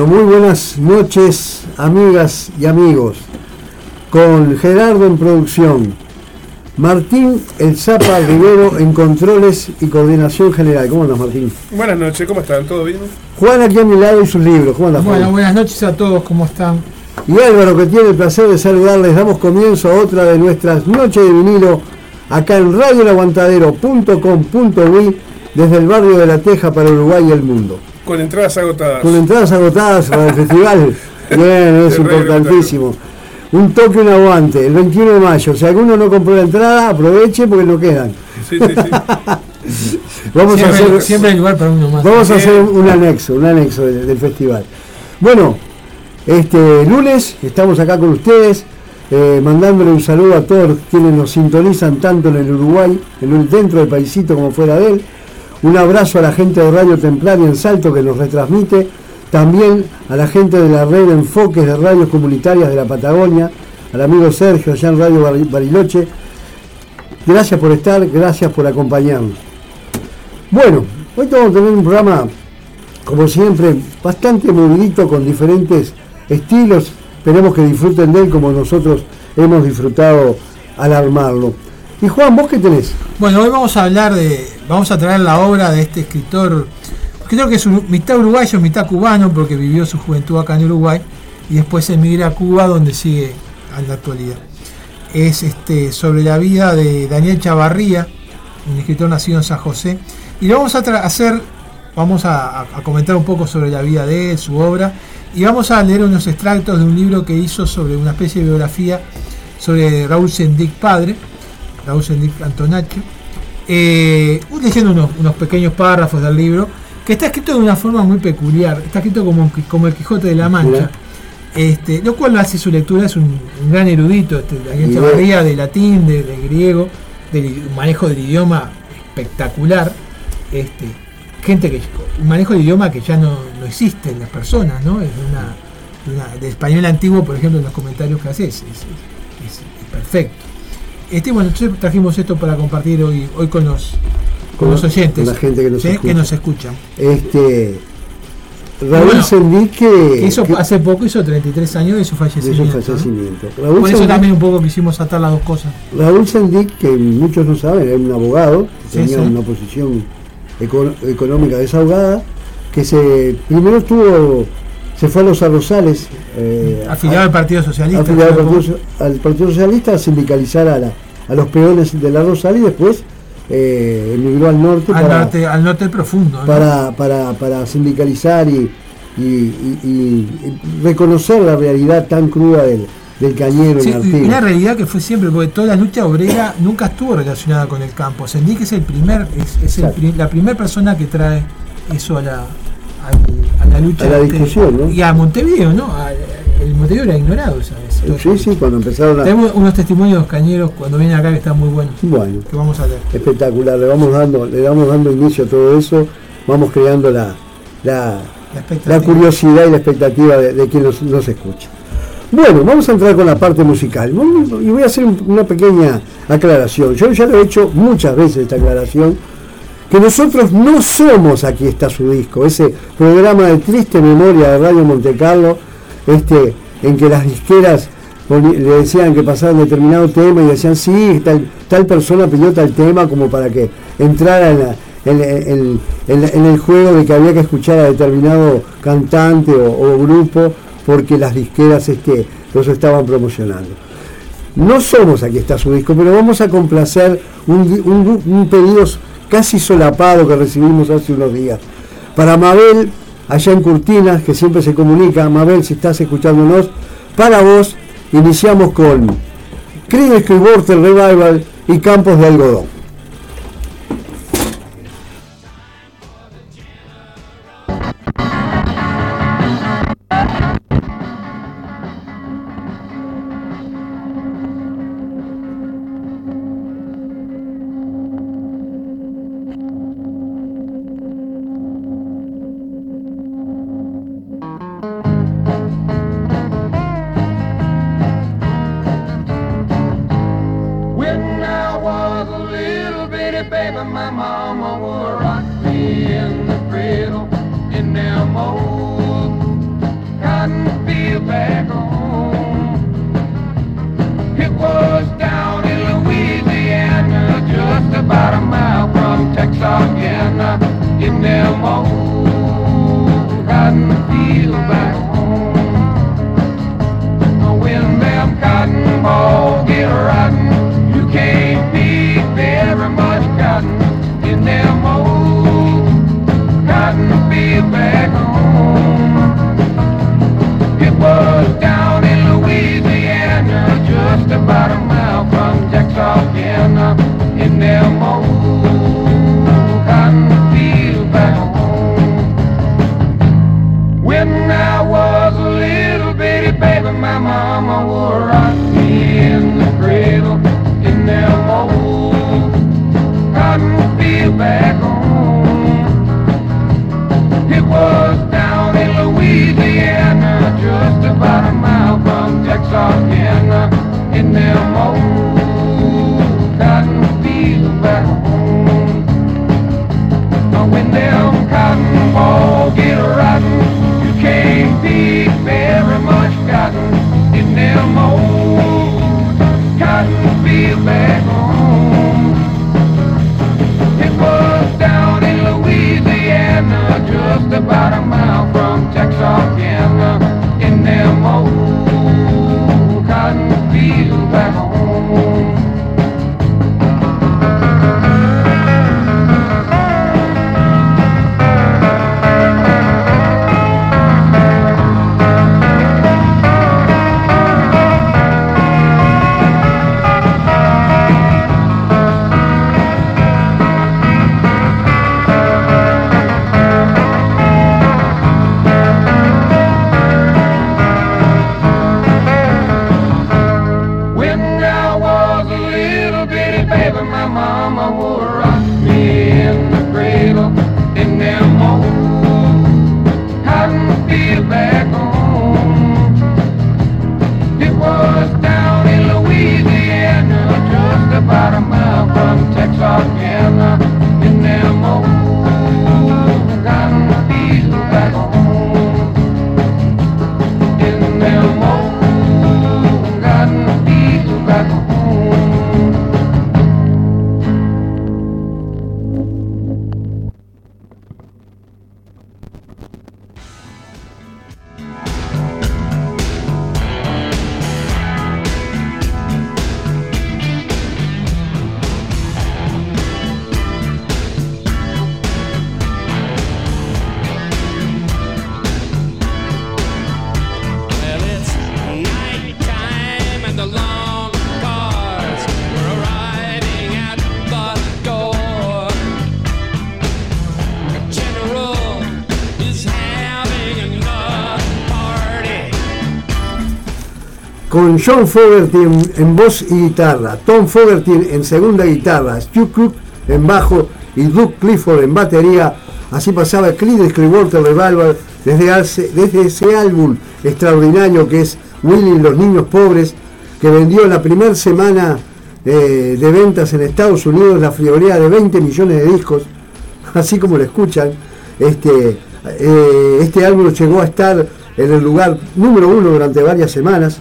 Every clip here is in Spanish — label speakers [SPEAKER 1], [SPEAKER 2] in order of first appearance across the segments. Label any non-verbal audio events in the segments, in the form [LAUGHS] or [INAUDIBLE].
[SPEAKER 1] Bueno, muy buenas noches, amigas y amigos. Con Gerardo en producción, Martín El Zapa Rivero en controles y coordinación general. ¿Cómo andas, Martín?
[SPEAKER 2] Buenas noches, ¿cómo están? ¿Todo bien?
[SPEAKER 1] Juan aquí a mi lado y sus libros. ¿Cómo andas, Juan?
[SPEAKER 3] Bueno, buenas noches a todos, ¿cómo están?
[SPEAKER 1] Y Álvaro, que tiene el placer de saludarles, damos comienzo a otra de nuestras noches de vinilo acá en radioelaguantadero.com.uy desde el barrio de La Teja para Uruguay y el mundo.
[SPEAKER 2] Con entradas agotadas.
[SPEAKER 1] Con entradas agotadas para el [LAUGHS] festival. Bien, es [LAUGHS] importantísimo. Un toque, un aguante, el 21 de mayo. Si alguno no compró la entrada, aproveche porque no quedan.
[SPEAKER 2] Sí, sí, sí. [LAUGHS]
[SPEAKER 1] Vamos a
[SPEAKER 3] Siempre,
[SPEAKER 1] hacer,
[SPEAKER 3] siempre hay lugar para uno más.
[SPEAKER 1] vamos a hacer un anexo, un anexo del, del festival. Bueno, este lunes estamos acá con ustedes, eh, mandándole un saludo a todos quienes nos sintonizan tanto en el Uruguay, en el, dentro del paisito como fuera de él. Un abrazo a la gente de Radio Templaria en Salto que nos retransmite. También a la gente de la red Enfoques de Radios Comunitarias de la Patagonia, al amigo Sergio allá en Radio Bari- Bariloche. Gracias por estar, gracias por acompañarnos. Bueno, hoy vamos a tener un programa, como siempre, bastante movidito con diferentes estilos. Esperemos que disfruten de él como nosotros hemos disfrutado al armarlo. Y Juan, ¿vos qué tenés?
[SPEAKER 3] Bueno, hoy vamos a hablar de. Vamos a traer la obra de este escritor. Creo que es uru- mitad uruguayo, mitad cubano, porque vivió su juventud acá en Uruguay y después emigra a Cuba, donde sigue en la actualidad. Es este sobre la vida de Daniel Chavarría, un escritor nacido en San José. Y lo vamos a hacer, vamos a comentar un poco sobre la vida de él, su obra, y vamos a leer unos extractos de un libro que hizo sobre una especie de biografía sobre Raúl Sendic padre, Raúl Sendic Antonacho, eh, leyendo unos, unos pequeños párrafos del libro, que está escrito de una forma muy peculiar, está escrito como, como el Quijote de la Mancha, este, lo cual hace su lectura, es un, un gran erudito, este, Chavarría, de latín, de, de griego, del manejo del idioma espectacular, este, gente que, un manejo del idioma que ya no, no existe en las personas, ¿no? Es de una, de una- de español antiguo, por ejemplo, en los comentarios que haces, es, es- es- es perfecto. Este, bueno, entonces trajimos esto para compartir hoy, hoy con los, con
[SPEAKER 1] Con
[SPEAKER 3] los oyentes
[SPEAKER 1] la gente que nos
[SPEAKER 3] ¿sí?
[SPEAKER 1] escucha.
[SPEAKER 3] nos escuchan.
[SPEAKER 1] Este, Raúl
[SPEAKER 3] Bueno,
[SPEAKER 1] Sendic que,
[SPEAKER 3] Que hizo,
[SPEAKER 1] que-
[SPEAKER 3] hace poco hizo 33 años de su
[SPEAKER 1] de su
[SPEAKER 3] fallecimiento.
[SPEAKER 1] fallecimiento. Raúl
[SPEAKER 3] Por eso también un poco quisimos atar las dos cosas.
[SPEAKER 1] Raúl Sendic, que muchos no saben, era un abogado,
[SPEAKER 3] Sí,
[SPEAKER 1] tenía
[SPEAKER 3] sí.
[SPEAKER 1] una posición eco- económica desahogada, que se primero estuvo, se fue a los arrozales, eh,
[SPEAKER 3] Afiliado
[SPEAKER 1] a-
[SPEAKER 3] al Partido Socialista.
[SPEAKER 1] afiliado al. Partido, al Partido Socialista a sindicalizar a, la- a los peones del arrozal y después eh, emigró al norte,
[SPEAKER 3] al,
[SPEAKER 1] para,
[SPEAKER 3] norte, al norte profundo. ¿no?
[SPEAKER 1] para, para, para sindicalizar y, y- y- y- y reconocer la realidad tan cruda del, del cañero
[SPEAKER 3] Sí, y una realidad que fue siempre, porque toda la lucha obrera nunca estuvo relacionada con el campo. Sendic es el primer, es, es el la primera persona que trae eso a la, a la lucha.
[SPEAKER 1] A la discusión, ¿no?
[SPEAKER 3] Y a Montevideo, ¿no? A- el Montevideo era ignorado esa vez.
[SPEAKER 1] Sí, sí, cuando empezaron a...
[SPEAKER 3] Tenemos unos testimonios cañeros cuando vienen acá que están muy buenos,
[SPEAKER 1] Bueno,
[SPEAKER 3] que vamos a leer.
[SPEAKER 1] espectacular, le vamos dando, le vamos dando inicio a todo eso, vamos creando la, la,
[SPEAKER 3] La
[SPEAKER 1] curiosidad y la expectativa de, de quien nos, nos escucha. Bueno, vamos a entrar con la parte musical. Y voy a hacer un- una pequeña aclaración. Yo ya lo he hecho muchas veces esta aclaración, que nosotros no somos Aquí está su disco, ese programa de triste memoria de Radio Monte Carlo, este, en que las disqueras le decían que pasaban determinado tema y decían, sí, tal, tal persona pidió tal tema como para que entrara en, el juego de que había que escuchar a determinado cantante o, o grupo porque las disqueras este, los estaban promocionando. No somos aquí está su disco, pero vamos a complacer un, un- un pedido casi solapado que recibimos hace unos días. Para Mabel, allá en Curtinas, que siempre se comunica, Mabel, si estás escuchándonos, para vos iniciamos con Creedence Clearwater Revival y Campos de Algodón. John Fogerty en, voz y guitarra, Tom Fogerty en segunda guitarra, Stu Cook en bajo y Duke Clifford en batería. Así pasaba Creedence Clearwater Revival desde, hace- desde ese álbum extraordinario que es Willy y los niños pobres, que vendió la primera semana eh, de ventas en Estados Unidos la friolera de 20 millones de discos, [LAUGHS] así como lo escuchan. Este, eh, este álbum llegó a estar en el lugar número uno durante varias semanas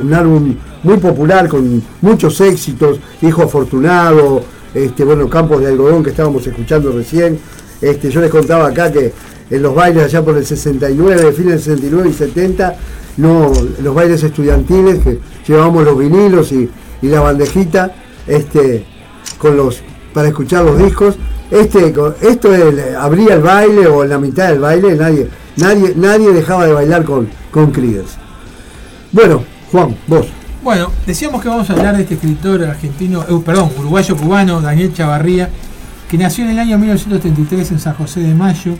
[SPEAKER 1] un álbum muy popular con muchos éxitos, Hijo Afortunado, este, bueno, Campos de Algodón que estábamos escuchando recién. Este, yo les contaba acá que en los bailes allá por el 69, fines del 69 y 70, no, los bailes estudiantiles que llevábamos los vinilos y, y la bandejita, este, con los, para escuchar los discos. Este, esto es- abría el baile o en la mitad del baile, nadie, nadie, nadie dejaba de bailar con, con. Bueno, Juan, vos.
[SPEAKER 3] Bueno, decíamos que vamos a hablar de este escritor argentino, eh, perdón, uruguayo-cubano, Daniel Chavarría, que nació en el año 1933 en San José de Mayo,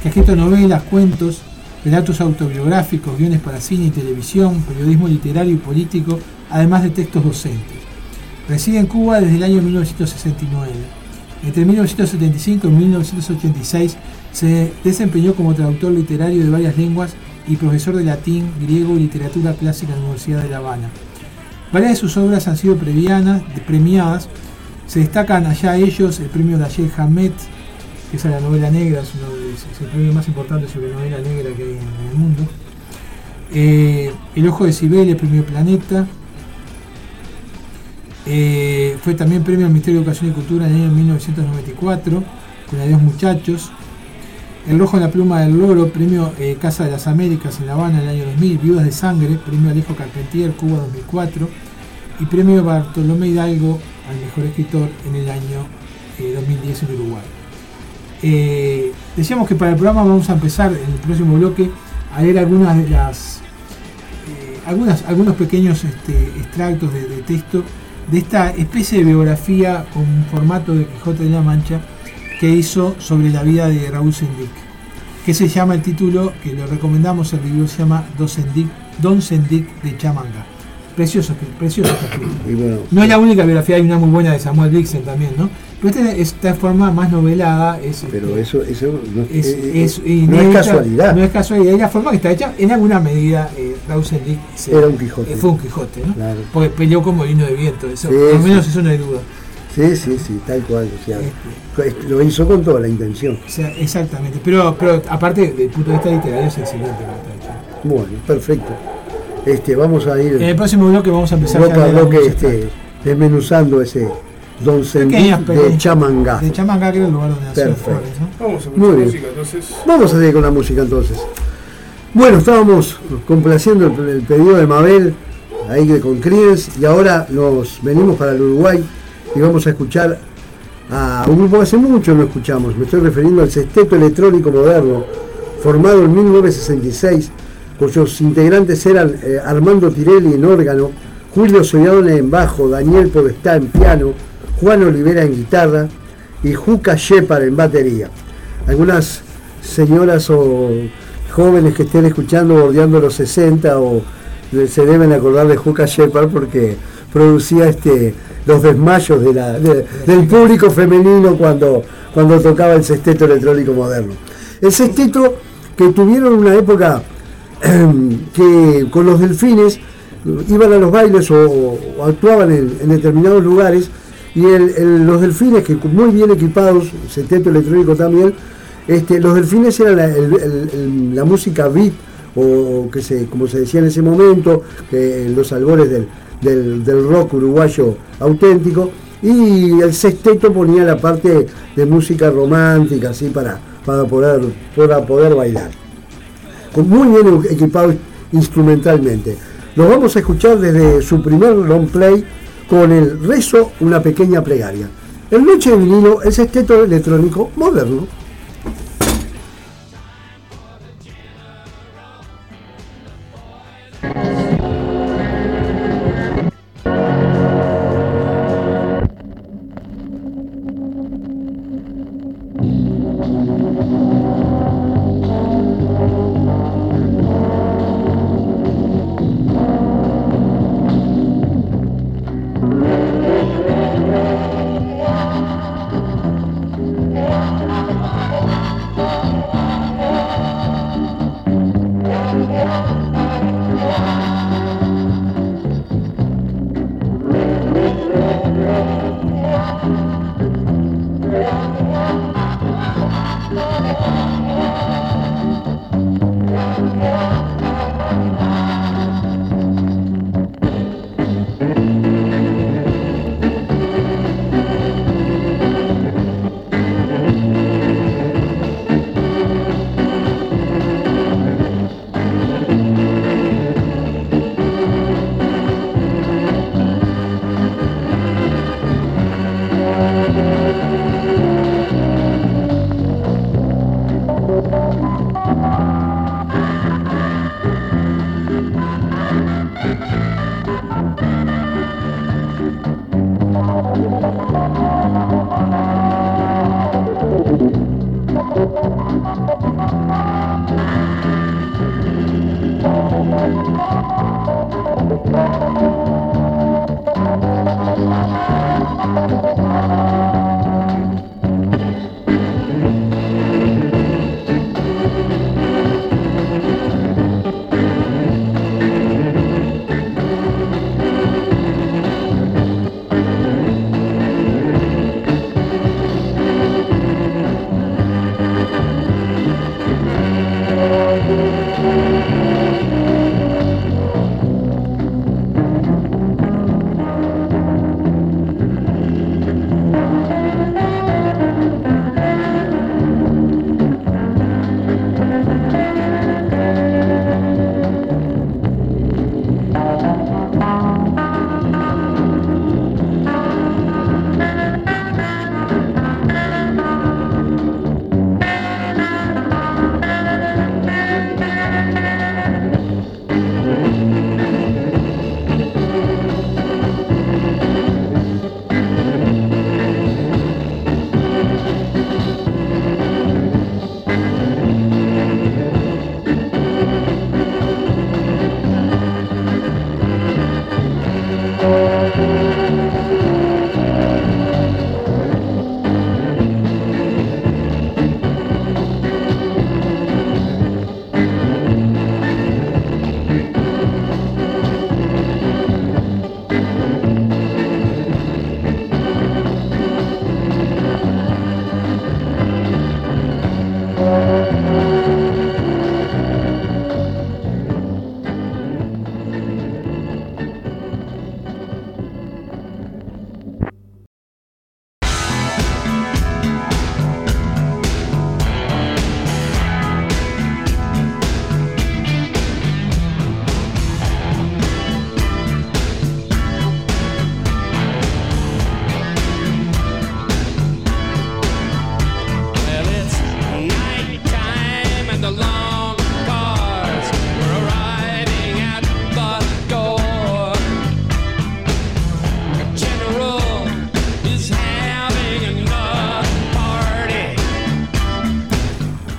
[SPEAKER 3] que ha escrito novelas, cuentos, relatos autobiográficos, guiones para cine y televisión, periodismo literario y político, además de textos docentes. Reside en Cuba desde el año 1969. Entre 1975 y 1986 se desempeñó como traductor literario de varias lenguas y profesor de latín, griego y literatura clásica en la Universidad de La Habana. Varias de sus obras han sido premiadas. Se destacan allá ellos el premio Dayel Hamed, que es a la novela negra, es, uno de- es el premio más importante sobre novela negra que hay en, el mundo. Eh, el Ojo de Cibeles, premio Planeta. Eh, fue también premio al Ministerio de Educación y Cultura en el año 1994, con Adiós Muchachos. El Rojo en la Pluma del Loro, premio eh, Casa de las Américas en La Habana en el año 2000. Viudas de Sangre, premio Alejo Carpentier, Cuba 2004. Y premio Bartolomé Hidalgo al mejor escritor en el año eh, 2010 en Uruguay. Eh, decíamos que para el programa vamos a empezar en el próximo bloque a leer algunas de las eh, algunas, algunos pequeños este, extractos de, de texto de esta especie de biografía con formato de Quijote de la Mancha que hizo sobre la vida de Raúl Sendic. que se llama el título, que lo recomendamos, el libro se llama Don Sendik, Don Sendik de Chamanga. Precioso, precioso.
[SPEAKER 1] Y bueno,
[SPEAKER 3] No es la única biografía, hay una muy buena de Samuel Dixon también, ¿no? Pero esta, esta forma más novelada es,
[SPEAKER 1] pero
[SPEAKER 3] este,
[SPEAKER 1] eso, eso no,
[SPEAKER 3] es,
[SPEAKER 1] eh,
[SPEAKER 3] es
[SPEAKER 1] eh, no es casualidad.
[SPEAKER 3] No es casualidad, es la forma que está hecha, en alguna medida, eh, Rausendick se-
[SPEAKER 1] Era un Quijote.
[SPEAKER 3] eh, fue un Quijote, ¿no?
[SPEAKER 1] Claro.
[SPEAKER 3] Porque peleó como molino de viento, eso,
[SPEAKER 1] Sí,
[SPEAKER 3] por lo
[SPEAKER 1] sí.
[SPEAKER 3] menos eso no hay duda.
[SPEAKER 1] Sí, sí, sí, tal cual. O sea,
[SPEAKER 3] Este,
[SPEAKER 1] lo hizo con toda la intención.
[SPEAKER 3] o sea, exactamente, pero, pero aparte, desde el punto de vista literario, es excelente lo que está hecho.
[SPEAKER 1] Bueno, perfecto. Este, vamos a ir
[SPEAKER 3] En el próximo bloque vamos a empezar
[SPEAKER 1] bloque a bloque este, desmenuzando ese Don
[SPEAKER 3] Pequeñas,
[SPEAKER 1] de. Chamangá.
[SPEAKER 3] De Chamanga, que era el lugar donde nació
[SPEAKER 1] Perfecto.
[SPEAKER 3] Flores, ¿no?
[SPEAKER 2] Vamos a
[SPEAKER 1] Muy
[SPEAKER 2] escuchar
[SPEAKER 1] bien.
[SPEAKER 2] música entonces.
[SPEAKER 1] Vamos a seguir con la música entonces. Bueno, estábamos complaciendo el, el pedido de Mabel ahí de- con Creedence y ahora nos venimos para el Uruguay y vamos a escuchar a un grupo hace mucho no escuchamos. Me estoy refiriendo al Sexteto Electrónico Moderno, formado en 1966, cuyos integrantes eran eh, Armando Tirelli en órgano, Julio Soyadone en bajo, Daniel Podestá en piano, Juan Olivera en guitarra y Juca Shepard en batería. Algunas señoras o jóvenes que estén escuchando bordeando los 60 o se deben acordar de Juca Shepard porque producía este los desmayos del público femenino cuando, cuando tocaba el sexteto electrónico moderno. El sexteto que tuvieron una época que con los delfines iban a los bailes o, actuaban en, determinados lugares y los delfines que muy bien equipados, sexteto electrónico también, este, los delfines eran la, música beat o que se, como se decía en ese momento, en los albores del, del- del rock uruguayo auténtico y el sexteto ponía la parte de música romántica así para, para, poder, para poder bailar muy bien equipados instrumentalmente. Los vamos a escuchar desde su primer long play con el rezo, una pequeña plegaria. El Noche de Vinilo es sexteto electrónico moderno.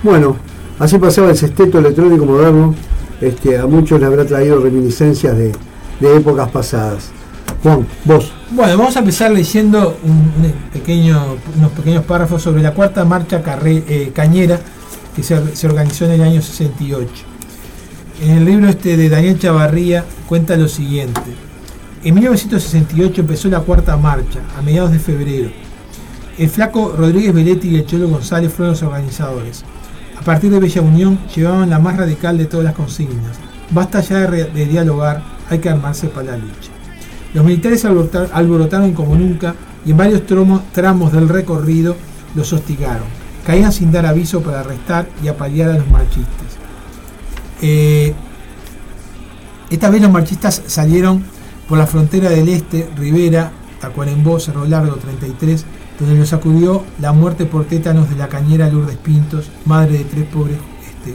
[SPEAKER 1] Bueno, así pasaba el sexteto electrónico moderno. Este, a muchos le habrá traído reminiscencias de, épocas pasadas. Juan, vos.
[SPEAKER 3] Bueno, vamos a empezar leyendo unos pequeños párrafos sobre la cuarta marcha eh, cañera que se, se organizó en el año 68. En el libro este de Daniel Chavarría cuenta lo siguiente. En 1968 empezó la cuarta marcha, a mediados de febrero. El flaco Rodríguez Veletti y el Cholo González fueron los organizadores. A partir de Bella Unión llevaban la más radical de todas las consignas. Basta ya de, dialogar, hay que armarse para la lucha. Los militares alborotar- alborotaron como nunca y en varios tramos del recorrido los hostigaron. Caían sin dar aviso para arrestar y apalear a los marchistas. Eh, esta vez los marchistas salieron por la frontera del este, Rivera, Tacuarembó, Cerro Largo 33, donde los sacudió la muerte por tétanos de la cañera Lourdes Pintos, madre de tres pobres este.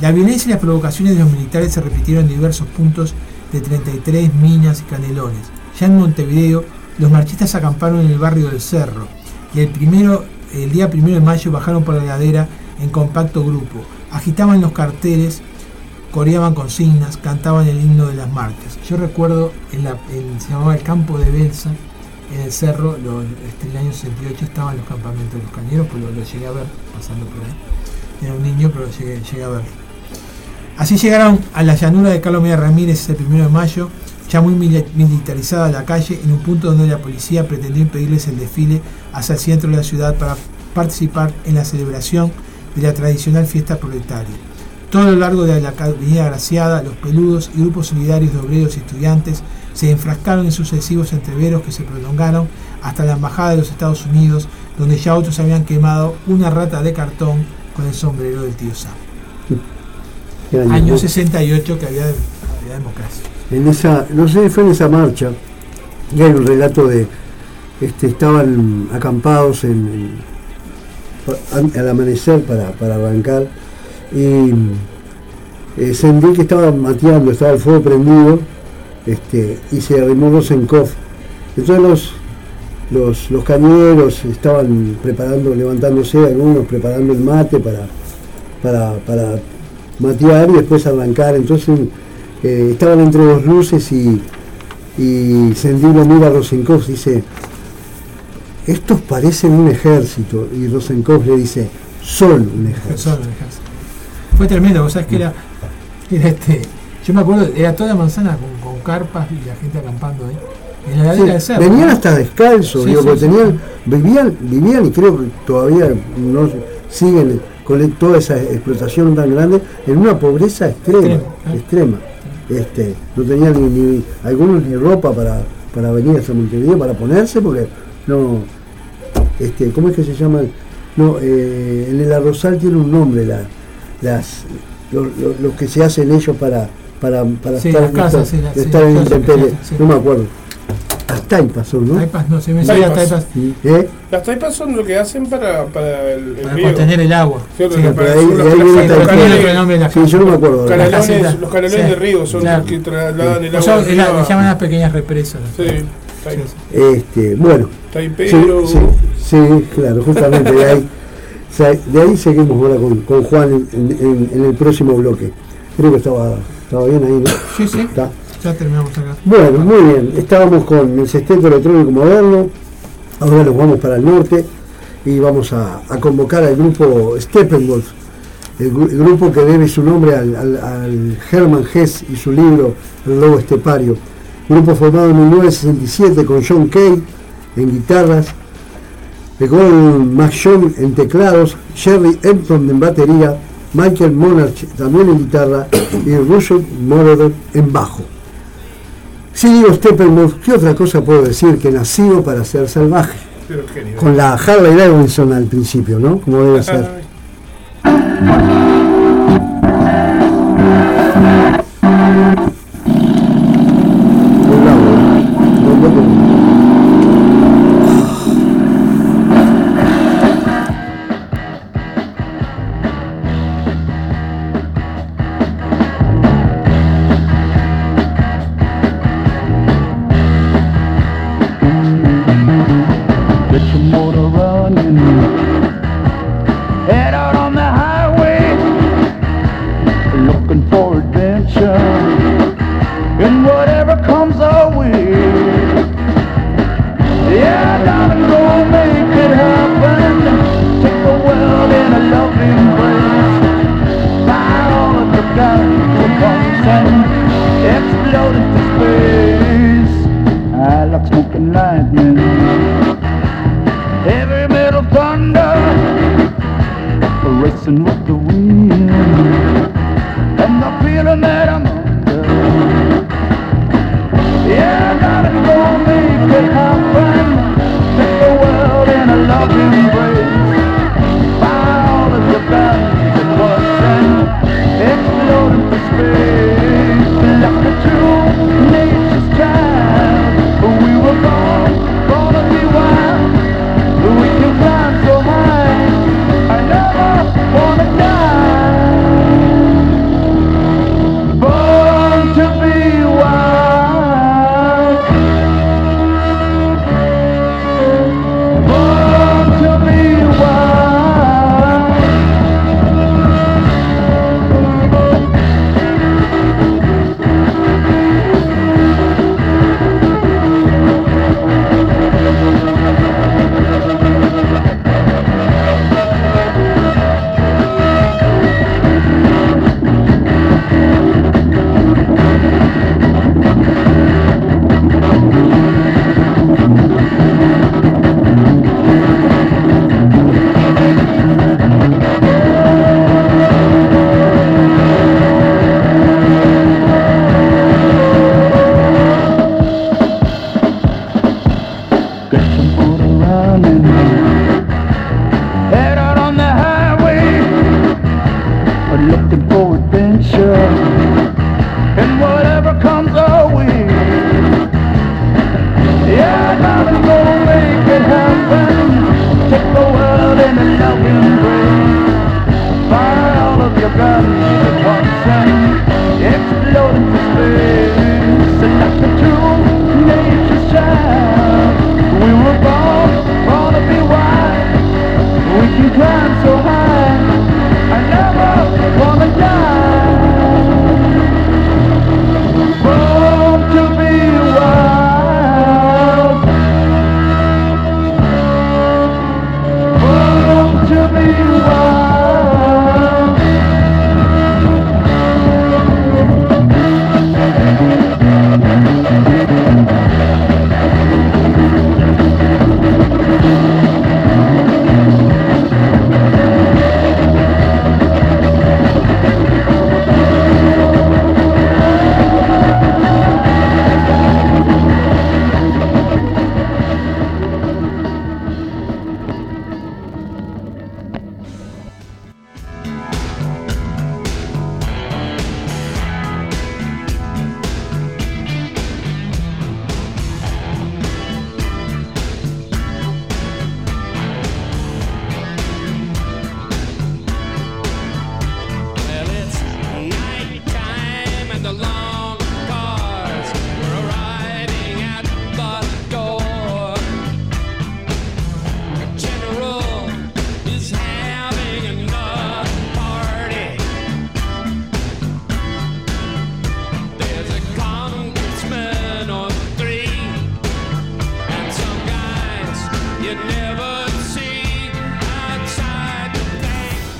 [SPEAKER 3] La violencia y las provocaciones de los militares se repitieron en diversos puntos de 33, Minas y Canelones. Ya en Montevideo, los marchistas acamparon en el barrio del Cerro y el, primero, el día primero de mayo bajaron por la ladera en compacto grupo. Agitaban los carteles, coreaban consignas, cantaban el himno de las marchas. Yo recuerdo, en la, se llamaba el campo de Belsa, en el cerro, lo- este, el año 68 estaban los campamentos de los cañeros, pues lo, lo llegué a ver pasando por ahí. Era un niño, pero llegué, llegué a verlo. Así llegaron a la llanura de Carlos Media Ramírez el primero de mayo, ya muy mili- militarizada la calle, en un punto donde la policía pretendió impedirles el desfile hacia el centro de la ciudad para participar en la celebración de la tradicional fiesta proletaria. Todo a lo largo de la avenida Graciada, los peludos y grupos solidarios de obreros y estudiantes se enfrascaron en sucesivos entreveros que se prolongaron hasta la embajada de los Estados Unidos, donde ya otros habían quemado una rata de cartón con el sombrero del tío Sam.
[SPEAKER 1] ¿Qué año?
[SPEAKER 3] Año 68 que había, había democracia.
[SPEAKER 1] en esa, no sé fue en esa marcha, y hay un relato de, este, estaban acampados en, en- al amanecer para, para arrancar y eh, sentí que estaba mateando, estaba el fuego prendido este, y se arrimó Rosenkopf. Entonces los, los, los cañeros estaban preparando, levantándose, algunos preparando el mate para, para, para matear y después arrancar. Entonces eh, estaban entre dos luces y, y Sendí lo mira a Rosenkopf, dice, estos parecen un ejército. Y Rosenkopf le dice, son un ejército.
[SPEAKER 3] Fue tremendo, vos sabés que era, era este. Yo me acuerdo, era toda manzana con carpas y la gente acampando ahí. En la
[SPEAKER 1] Sí,
[SPEAKER 3] ladera del cerro.
[SPEAKER 1] venían
[SPEAKER 3] ¿no?
[SPEAKER 1] hasta descalzos,
[SPEAKER 3] Sí,
[SPEAKER 1] digo,
[SPEAKER 3] sí,
[SPEAKER 1] tenían, vivían, vivían y creo que todavía no siguen con toda esa explotación tan grande en una pobreza extrema,
[SPEAKER 3] Extrema, ¿eh?
[SPEAKER 1] extrema. Este, no tenían ni, ni- algunos ni ropa para, para venir hasta Montevideo para ponerse porque no este, ¿cómo es que se llama? No, eh, en el arrozal tiene un nombre la, las lo, lo- lo que se hacen ellos para para, para
[SPEAKER 3] Sí,
[SPEAKER 1] estar,
[SPEAKER 3] las casas, sí,
[SPEAKER 1] estar-
[SPEAKER 3] las- sí,
[SPEAKER 1] estar en
[SPEAKER 3] las casas,
[SPEAKER 1] intemperie.
[SPEAKER 3] sí.
[SPEAKER 1] no me acuerdo las taipas son, ¿no?
[SPEAKER 3] Taipas, no, se me salía
[SPEAKER 2] Taipas.
[SPEAKER 3] taipas
[SPEAKER 1] ¿Eh?
[SPEAKER 2] Las taipas son lo que hacen para, para el, el
[SPEAKER 3] para
[SPEAKER 2] riego.
[SPEAKER 3] contener el agua. Sí,
[SPEAKER 2] para-
[SPEAKER 1] ahí-
[SPEAKER 2] son los
[SPEAKER 1] ahí viene Taipei.
[SPEAKER 2] los
[SPEAKER 1] Sí, yo no me acuerdo.
[SPEAKER 2] canalones-
[SPEAKER 3] caseta.
[SPEAKER 2] los canalones
[SPEAKER 3] Sí,
[SPEAKER 2] de riego son
[SPEAKER 3] claro.
[SPEAKER 2] los que trasladan el agua. de
[SPEAKER 3] la- le llaman las pequeñas represas.
[SPEAKER 2] Sí,
[SPEAKER 1] Este, bueno, sí,
[SPEAKER 2] taipero.
[SPEAKER 1] sí, sí, claro, justamente de ahí, [LAUGHS] de seguimos ahora con, con Juan en, en- en el próximo bloque. Creo que estaba, bien ahí, ¿no?
[SPEAKER 3] Sí, sí,
[SPEAKER 1] Está.
[SPEAKER 3] ya terminamos acá.
[SPEAKER 1] Bueno, muy bien. Estábamos con el sexteto electrónico moderno. Ahora nos vamos para el norte y vamos a, a convocar al grupo Steppenwolf, el, gru- el grupo que debe su nombre al, al- al Hermann Hesse y su libro El Lobo Estepario. Grupo formado en 1967 con John Kay en guitarras, con Max Young en teclados, Jerry Empton en batería, Michael Monarch también en guitarra y Russell Moroder en bajo. Si digo Steppenwolf, ¿qué otra cosa puedo decir que nacido para ser salvaje?
[SPEAKER 2] Pero.
[SPEAKER 1] Con la Harley Davidson al principio, ¿no? Como debe ser.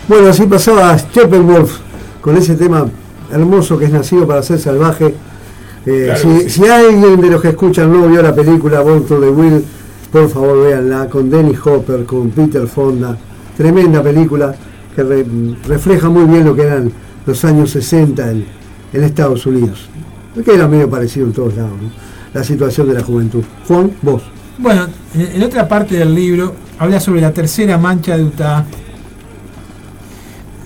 [SPEAKER 1] Bueno, así pasaba Steppenwolf con ese tema hermoso que es nacido para ser salvaje. Eh, si, alguien de los que escuchan no vio la película Born to the Will, por favor véanla con Dennis Hopper, con Peter Fonda. Tremenda película que refleja muy bien lo que eran los años 60 en, en Estados Unidos. Que era medio parecido en todos lados, ¿no? la situación de la juventud. Juan, vos.
[SPEAKER 3] Bueno, en, en otra parte del libro habla sobre la tercera mancha de Utah.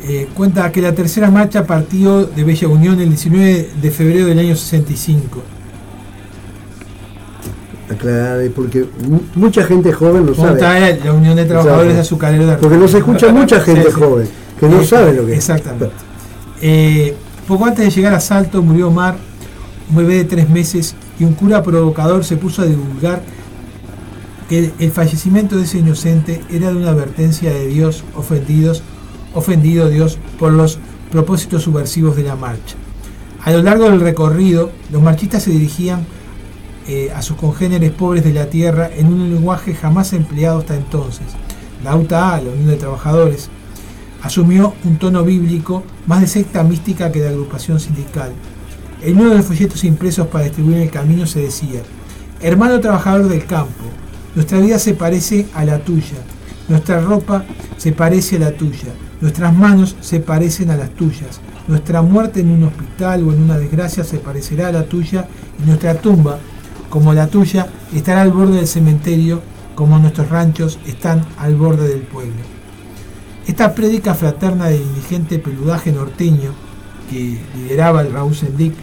[SPEAKER 3] Eh, cuenta que la tercera marcha partió de Bella Unión el 19 de febrero del año 65.
[SPEAKER 1] Aclarar, eh, porque mu- mucha gente joven no sabe.
[SPEAKER 3] era la Unión de Trabajadores
[SPEAKER 1] sabe.
[SPEAKER 3] Azucareros de
[SPEAKER 1] Porque nos escucha mucha gente
[SPEAKER 3] Sí, sí.
[SPEAKER 1] joven que no
[SPEAKER 3] Eh,
[SPEAKER 1] sabe lo que es.
[SPEAKER 3] Exactamente. Eh, poco antes de llegar a Salto murió Omar, un bebé de tres meses, y un cura provocador se puso a divulgar el fallecimiento de ese inocente era de una advertencia de Dios ofendidos, ofendido Dios por los propósitos subversivos de la marcha. A lo largo del recorrido, los marchistas se dirigían eh, a sus congéneres pobres de la tierra en un lenguaje jamás empleado hasta entonces. La UTA, la Unión de Trabajadores, asumió un tono bíblico más de secta mística que de agrupación sindical. En uno de los folletos impresos para distribuir en el camino se decía, hermano trabajador del campo, nuestra vida se parece a la tuya, nuestra ropa se parece a la tuya, nuestras manos se parecen a las tuyas, nuestra muerte en un hospital o en una desgracia se parecerá a la tuya. Y nuestra tumba, como la tuya, estará al borde del cementerio como nuestros ranchos están al borde del pueblo. Esta prédica fraterna del indigente peludaje norteño que lideraba el Raúl Sendic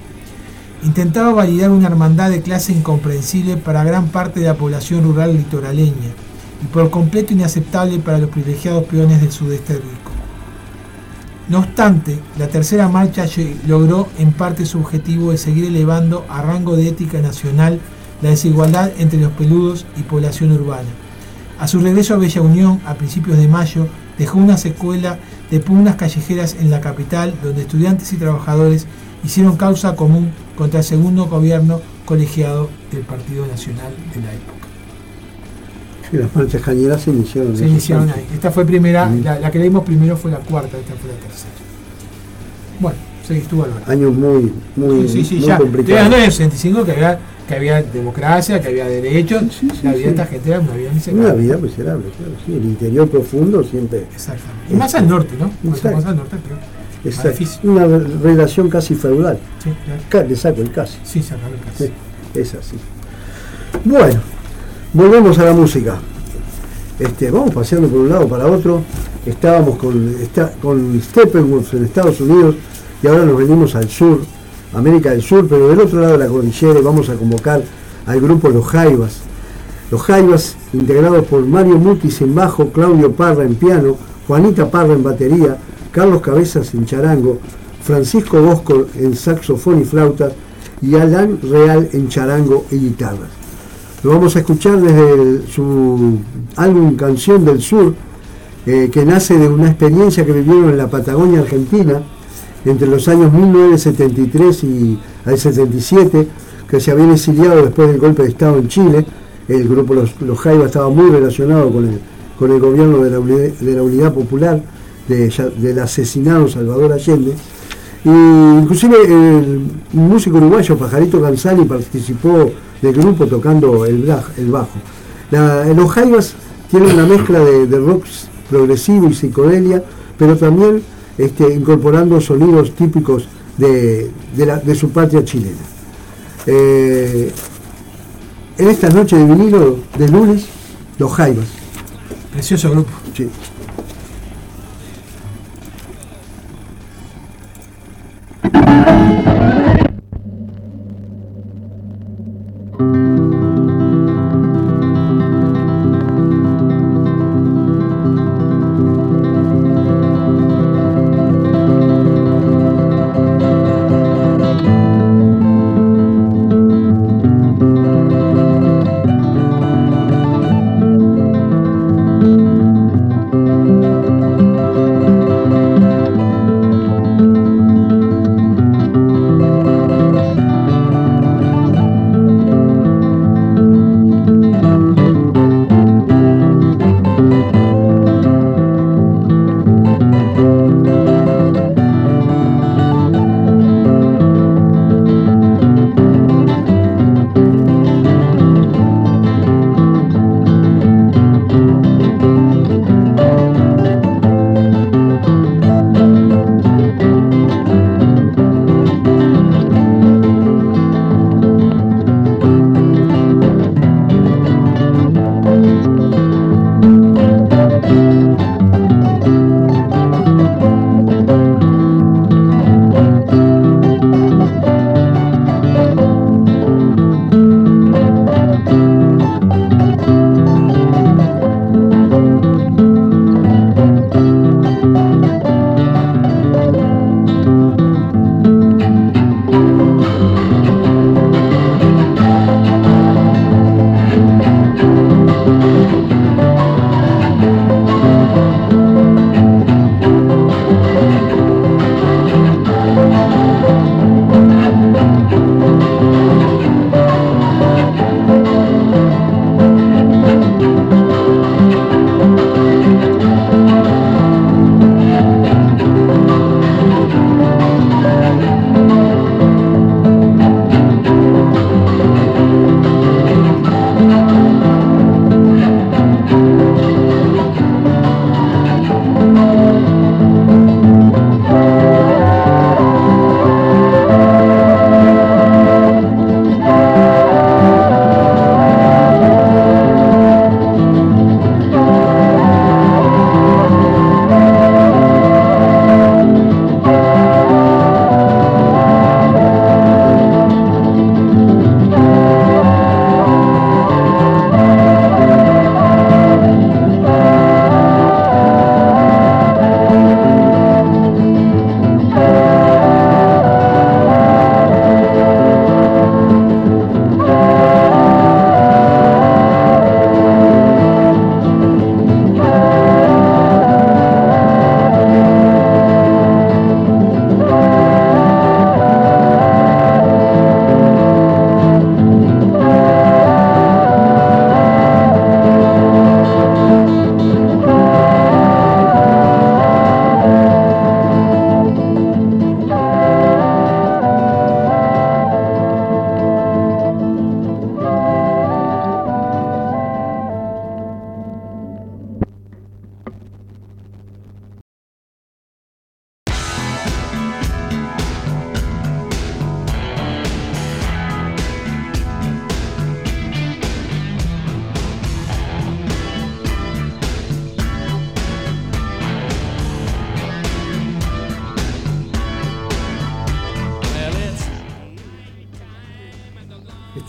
[SPEAKER 3] intentaba validar una hermandad de clase incomprensible para gran parte de la población rural litoraleña y por completo inaceptable para los privilegiados peones del sudeste rico. No obstante, la tercera marcha logró en parte su objetivo de seguir elevando a rango de ética nacional la desigualdad entre los peludos y población urbana. A su regreso a Bella Unión a principios de mayo, dejó una secuela de pugnas callejeras en la capital, donde estudiantes y trabajadores hicieron causa común contra el segundo gobierno colegiado del Partido Nacional de la época.
[SPEAKER 1] Sí, las marchas cañeras se iniciaron.
[SPEAKER 3] Se iniciaron ahí. Esta fue primera,
[SPEAKER 1] Mm.
[SPEAKER 3] la, la que leímos primero fue la cuarta, esta fue la tercera. Bueno, sí, estuvo Álvaro.
[SPEAKER 1] Años muy, muy,
[SPEAKER 3] Sí, sí, sí,
[SPEAKER 1] muy
[SPEAKER 3] ya.
[SPEAKER 1] Complicados.
[SPEAKER 3] del 65 que había, que había democracia, que había derechos, la vida de esta gente era una vida
[SPEAKER 1] Una
[SPEAKER 3] miserable.
[SPEAKER 1] vida miserable, claro. Sí, el interior profundo siempre.
[SPEAKER 3] Exactamente. Y más al norte, ¿no? Más al norte, creo.
[SPEAKER 1] Exacto. Una re- relación casi feudal.
[SPEAKER 3] Sí, claro.
[SPEAKER 1] Ca- Le saco el casi.
[SPEAKER 3] Sí, casi.
[SPEAKER 1] Sí, es así. Bueno, volvemos a la música. Este, vamos paseando por un lado para otro. Estábamos con, está, con Steppenwolf en Estados Unidos y ahora nos venimos al sur, América del Sur, pero del otro lado de la cordillera y vamos a convocar al grupo Los Jaivas. Los Jaivas, integrados por Mario Mutis en bajo, Claudio Parra en piano, Juanita Parra en batería, Carlos Cabezas en charango, Francisco Bosco en saxofón y flauta y Alan Real en charango y guitarras. Lo vamos a escuchar desde su álbum Canción del Sur, eh, que nace de una experiencia que vivieron en la Patagonia Argentina entre los años 1973 y al 77, que se habían exiliado después del golpe de Estado en Chile. El grupo Los, los Jaiba estaba muy relacionado con el, con el gobierno de la, de la Unidad Popular de del asesinado Salvador Allende. Y inclusive el músico uruguayo, Pajarito González, participó del grupo tocando el, bajo. La- los Jaivas tienen una mezcla de, de rock progresivo y psicodelia, pero también este, incorporando sonidos típicos de, de la- de su patria chilena. Eh, en esta noche de vinilo de lunes, los Jaivas.
[SPEAKER 3] Precioso grupo.
[SPEAKER 1] Sí.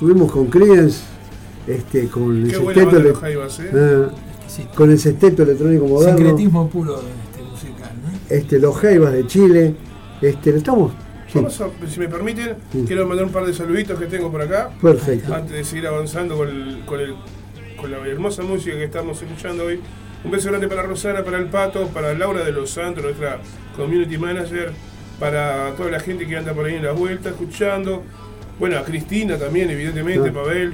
[SPEAKER 1] Estuvimos con Creedence, este, con el
[SPEAKER 2] Qué
[SPEAKER 1] sexteto,
[SPEAKER 2] banda Jaivas, ¿eh?
[SPEAKER 1] ah,
[SPEAKER 3] Sí.
[SPEAKER 1] con el sexteto electrónico moderno,
[SPEAKER 3] Sincretismo puro este, musical, ¿no?
[SPEAKER 1] este, los Jaivas de Chile, este, estamos, sí,
[SPEAKER 2] Vamos a, si me permiten,
[SPEAKER 1] Sí.
[SPEAKER 2] quiero mandar un par de saluditos que tengo por acá.
[SPEAKER 1] perfecto.
[SPEAKER 2] Antes de seguir avanzando con, el- con, el- con la hermosa música que estamos escuchando hoy. Un beso grande para Rosana, para el Pato, para Laura de los Santos, nuestra community manager, para toda la gente que anda por ahí en la vuelta escuchando. Bueno, a Cristina también, evidentemente,
[SPEAKER 1] Ah.
[SPEAKER 2] Pavel.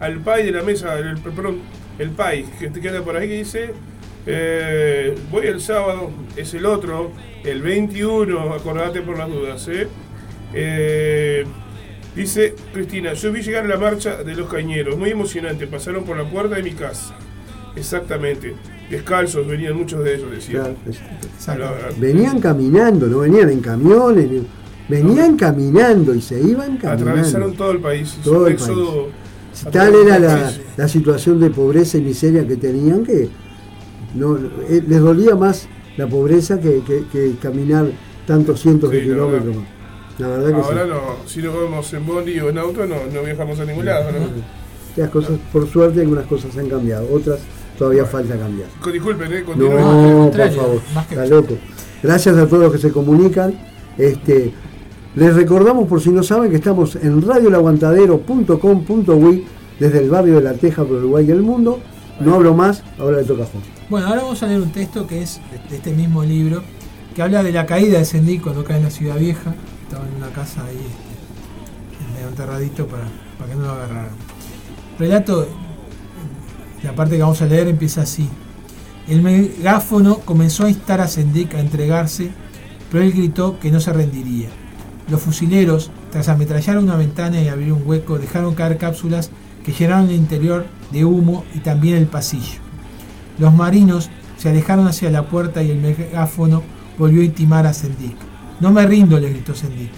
[SPEAKER 2] Al Pai de la mesa, el, perdón, el Pai, que, que anda por ahí, que dice: eh, Voy el sábado, es el otro, el 21, acordate por las dudas, ¿eh? Eh, Dice Cristina, yo vi llegar la marcha de los cañeros, muy emocionante, pasaron por la puerta de mi casa. Exactamente. Descalzos venían muchos de ellos, decía.
[SPEAKER 1] Claro, Venían caminando, no venían en camiones, ni- venían caminando y se iban caminando.
[SPEAKER 2] Atravesaron todo el país.
[SPEAKER 1] Todo el
[SPEAKER 2] a
[SPEAKER 1] Tal era la,
[SPEAKER 2] país.
[SPEAKER 1] la situación de pobreza y miseria que tenían que no, eh, les dolía más la pobreza que, que- que caminar tantos cientos de
[SPEAKER 2] la
[SPEAKER 1] kilómetros.
[SPEAKER 2] verdad.
[SPEAKER 1] La verdad que
[SPEAKER 2] Ahora
[SPEAKER 1] sí.
[SPEAKER 2] no, si nos vamos en bondi o en auto, no, no viajamos a ningún lado, ¿no?
[SPEAKER 1] Las cosas, por suerte, algunas cosas han cambiado, otras todavía falta cambiar.
[SPEAKER 2] Disculpen, ¿eh? Continúen.
[SPEAKER 1] No, por favor, está loco. Gracias a todos los que se comunican. Este, les recordamos, por si no saben, que estamos en radiolaguantadero.com.uy desde el barrio de La Teja, por Uruguay y el mundo. No hablo más, ahora le toca a Juan.
[SPEAKER 3] Bueno, ahora vamos a leer un texto que es de este mismo libro, que habla de la caída de Sendik cuando cae en la ciudad vieja. Estaba en una casa ahí, este, medio enterradito para, que no lo agarraran. Relato, la parte que vamos a leer empieza así. El megáfono comenzó a instar a Sendik a entregarse, pero él gritó que no se rendiría. Los fusileros, tras ametrallar una ventana y abrir un hueco, dejaron caer cápsulas que llenaron el interior de humo y también el pasillo. Los marinos se alejaron hacia la puerta y el megáfono volvió a intimar a Sendik. No me rindo, le gritó Sendik.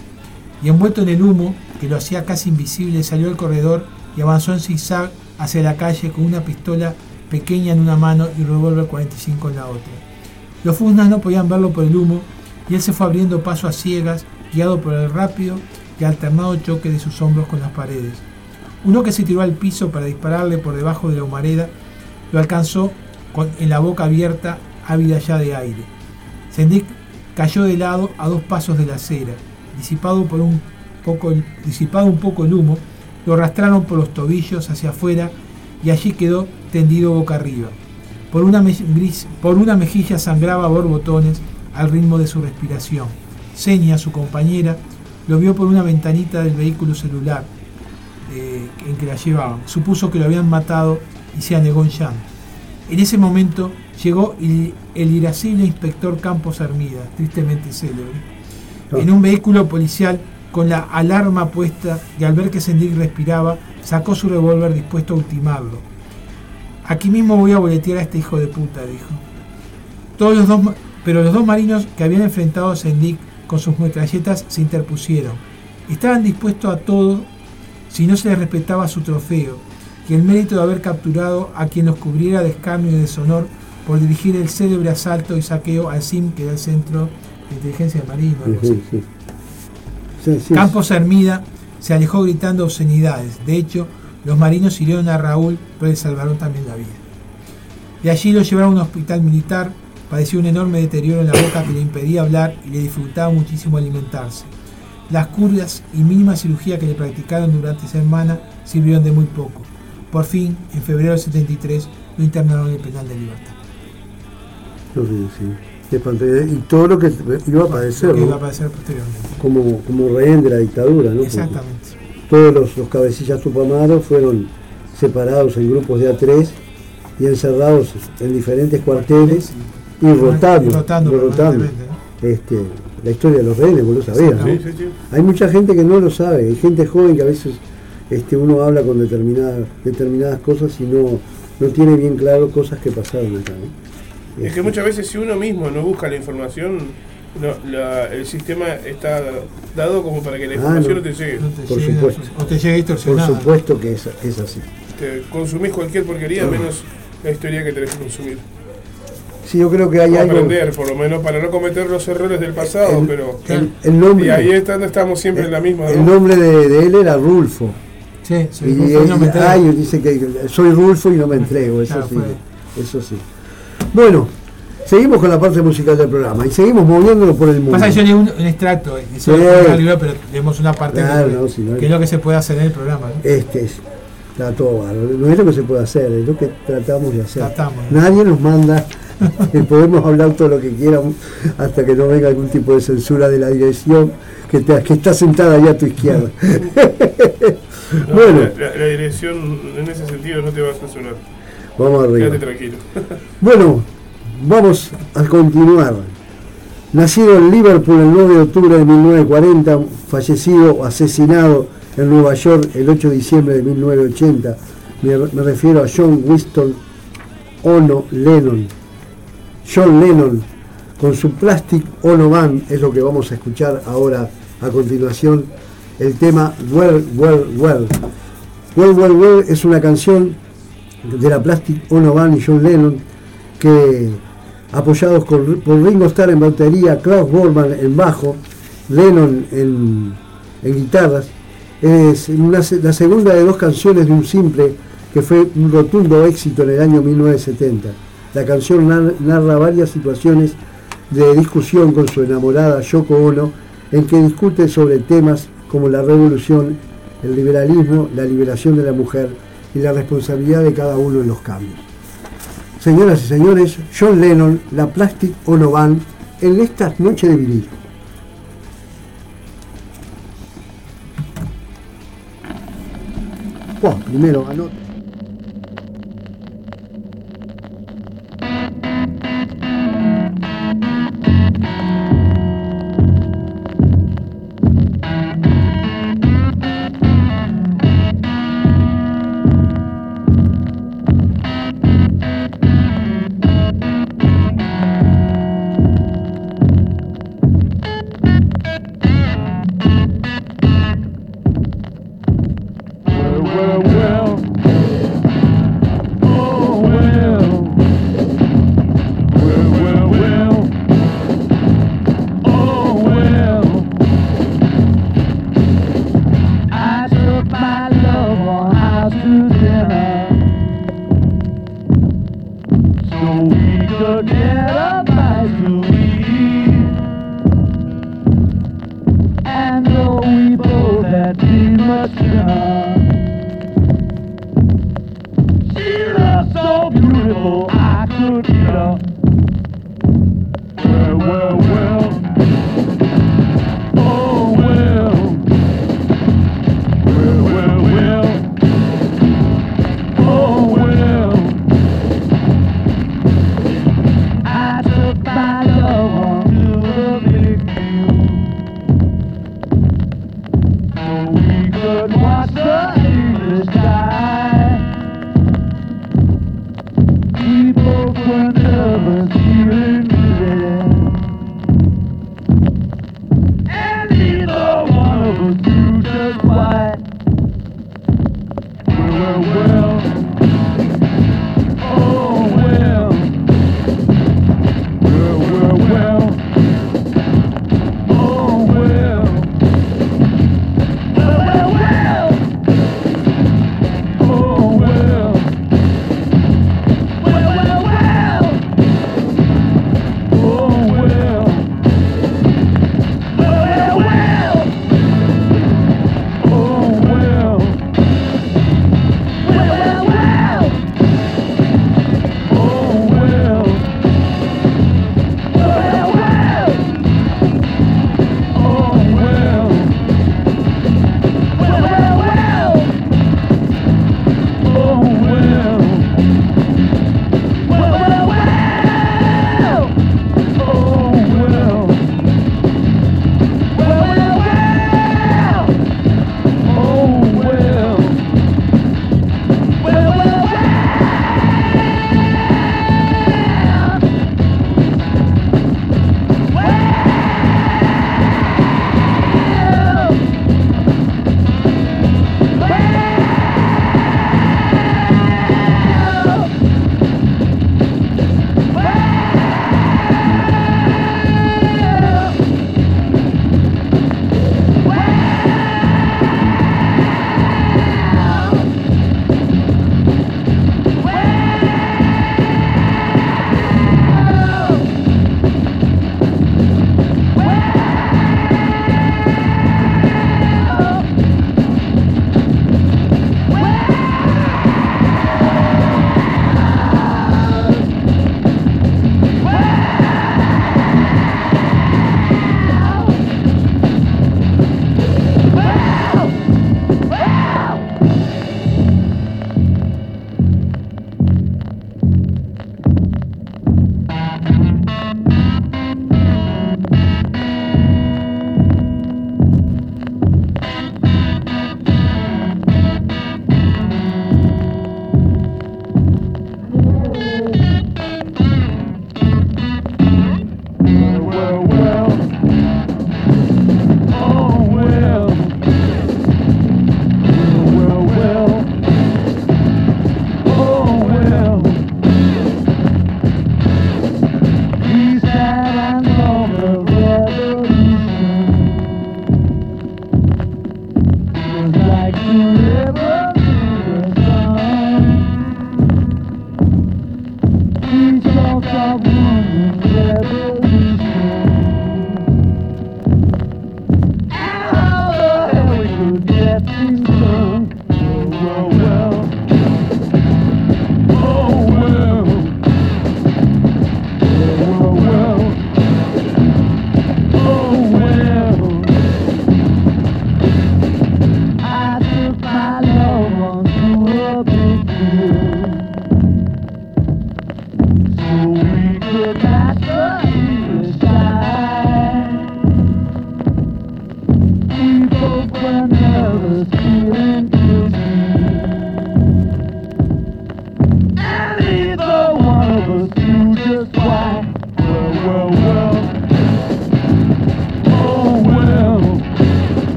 [SPEAKER 3] Y envuelto en el humo, que lo hacía casi invisible, salió al corredor y avanzó en zigzag hacia la calle con una pistola pequeña en una mano y un revólver 45 en la otra. Los fusnas no podían verlo por el humo y él se fue abriendo paso a ciegas, guiado por el rápido y alternado choque de sus hombros con las paredes. Uno que se tiró al piso para dispararle por debajo de la humareda lo alcanzó con, en la boca abierta, ávida ya de aire. Sendik cayó de lado a dos pasos de la acera. Disipado, por un poco, disipado un poco el humo, lo arrastraron por los tobillos hacia afuera y allí quedó tendido boca arriba. Por una, por una mejilla sangraba borbotones al ritmo de su respiración. Seña, su compañera, lo vio por una ventanita del vehículo celular eh, en que la llevaban. Supuso que lo habían matado y se anegó en llanto. En ese momento llegó el, el irascible inspector Campos Armida, tristemente célebre, en un vehículo policial con la alarma puesta y al ver que Sendik respiraba, sacó su revólver dispuesto a ultimarlo. Aquí mismo voy a boletear a este hijo de puta, dijo. Todos los dos, pero los dos marinos que habían enfrentado a Sendik con sus metralletas se interpusieron. Estaban dispuestos a todo si no se les respetaba su trofeo y el mérito de haber capturado a quien los cubriera de escarnio y deshonor por dirigir el célebre asalto y saqueo al CIM, que era el Centro de Inteligencia de Marina.
[SPEAKER 1] sí.
[SPEAKER 3] Campos Hermida se alejó gritando obscenidades. De hecho, los marinos hirieron a Raúl, pero le salvaron también la vida. De allí lo llevaron a un hospital militar. Padeció un enorme deterioro en la boca que le impedía hablar y le dificultaba muchísimo alimentarse. Las curas y mínima cirugía que le practicaron durante esa semana sirvieron de muy poco. Por fin, en febrero del 73, lo internaron en el penal de libertad.
[SPEAKER 1] Sí, sí. Y todo lo que iba a padecer,
[SPEAKER 3] que iba a aparecer posteriormente.
[SPEAKER 1] como, como rehén de la dictadura, ¿no? Porque
[SPEAKER 3] Exactamente.
[SPEAKER 1] Todos los, los cabecillas tupamaros fueron separados en grupos de A3 y encerrados en diferentes cuarteles y rotando.
[SPEAKER 3] Y rotando
[SPEAKER 1] y rotando.
[SPEAKER 3] permanentemente, ¿no?
[SPEAKER 1] Este, la historia de los rehenes, vos lo sabías, ¿no?
[SPEAKER 2] Sí, sí, sí.
[SPEAKER 1] Hay mucha gente que no lo sabe, hay gente joven que a veces este, uno habla con determinadas, determinadas cosas y no, no tiene bien claro cosas que pasaron acá. ¿no?
[SPEAKER 2] Es que muchas veces si uno mismo no busca la información, no, la- el sistema está dado como para que la
[SPEAKER 1] Ah,
[SPEAKER 2] información
[SPEAKER 1] no.
[SPEAKER 2] no te llegue.
[SPEAKER 3] No te
[SPEAKER 1] Por
[SPEAKER 3] llegue-
[SPEAKER 1] supuesto.
[SPEAKER 3] O te llegue
[SPEAKER 1] Por supuesto que es, es así.
[SPEAKER 2] Te consumís cualquier porquería menos la historia que tenés que consumir.
[SPEAKER 1] Sí, yo creo que hay algo.
[SPEAKER 2] aprender, por lo menos, para no cometer los errores del pasado,
[SPEAKER 1] El-
[SPEAKER 2] pero...
[SPEAKER 1] El, el nombre,
[SPEAKER 2] Y ahí estando estamos siempre en la misma...
[SPEAKER 1] el
[SPEAKER 2] ¿no?
[SPEAKER 1] nombre de, de él era Rulfo.
[SPEAKER 3] Sí, sí,
[SPEAKER 1] y
[SPEAKER 3] no me
[SPEAKER 1] ay, dice que soy Rulfo y no me [LAUGHS] entrego, eso
[SPEAKER 3] Claro,
[SPEAKER 1] sí.
[SPEAKER 3] fue.
[SPEAKER 1] Eso sí. Bueno, seguimos con la parte musical del programa y seguimos moviéndolo por el mundo.
[SPEAKER 3] Pasa que yo leí un, un extracto, eso un libro, pero leemos una parte
[SPEAKER 1] Claro,
[SPEAKER 3] que,
[SPEAKER 1] no, si no
[SPEAKER 3] que es lo que se puede hacer en el programa. ¿no?
[SPEAKER 1] Este es, está todo. No es lo que se puede hacer, es lo que tratamos de hacer.
[SPEAKER 3] Tratamos.
[SPEAKER 1] Nadie nos manda, podemos hablar todo lo que quieran hasta que no venga algún tipo de censura de la dirección que, te- que está sentada ahí a tu izquierda. [LAUGHS]
[SPEAKER 2] No,
[SPEAKER 1] bueno,
[SPEAKER 2] la, la- la dirección en ese sentido no te va a censurar.
[SPEAKER 1] vamos arriba.
[SPEAKER 2] Quédate tranquilo. [LAUGHS]
[SPEAKER 1] Bueno, vamos a continuar. Nacido en Liverpool el 9 de octubre de 1940, fallecido o asesinado en Nueva York el 8 de diciembre de 1980. Me, me refiero a John Winston Ono Lennon. John Lennon, con su Plastic Ono Band, es lo que vamos a escuchar ahora a continuación, el tema Well, Well, Well. Well, Well, Well es una canción de la Plastic Ono Band y John Lennon que apoyados con- por Ringo Starr en batería, Klaus Bormann en bajo, Lennon en, guitarras, es la segunda de dos canciones de un simple que fue un rotundo éxito en el año 1970. La canción nar- narra varias situaciones de discusión con su enamorada Yoko Ono, en que discute sobre temas como la revolución, el liberalismo, la liberación de la mujer y la responsabilidad de cada uno en los cambios. Señoras y señores, John Lennon, la Plastic Ono Band, en estas noches de vinilo. Primero.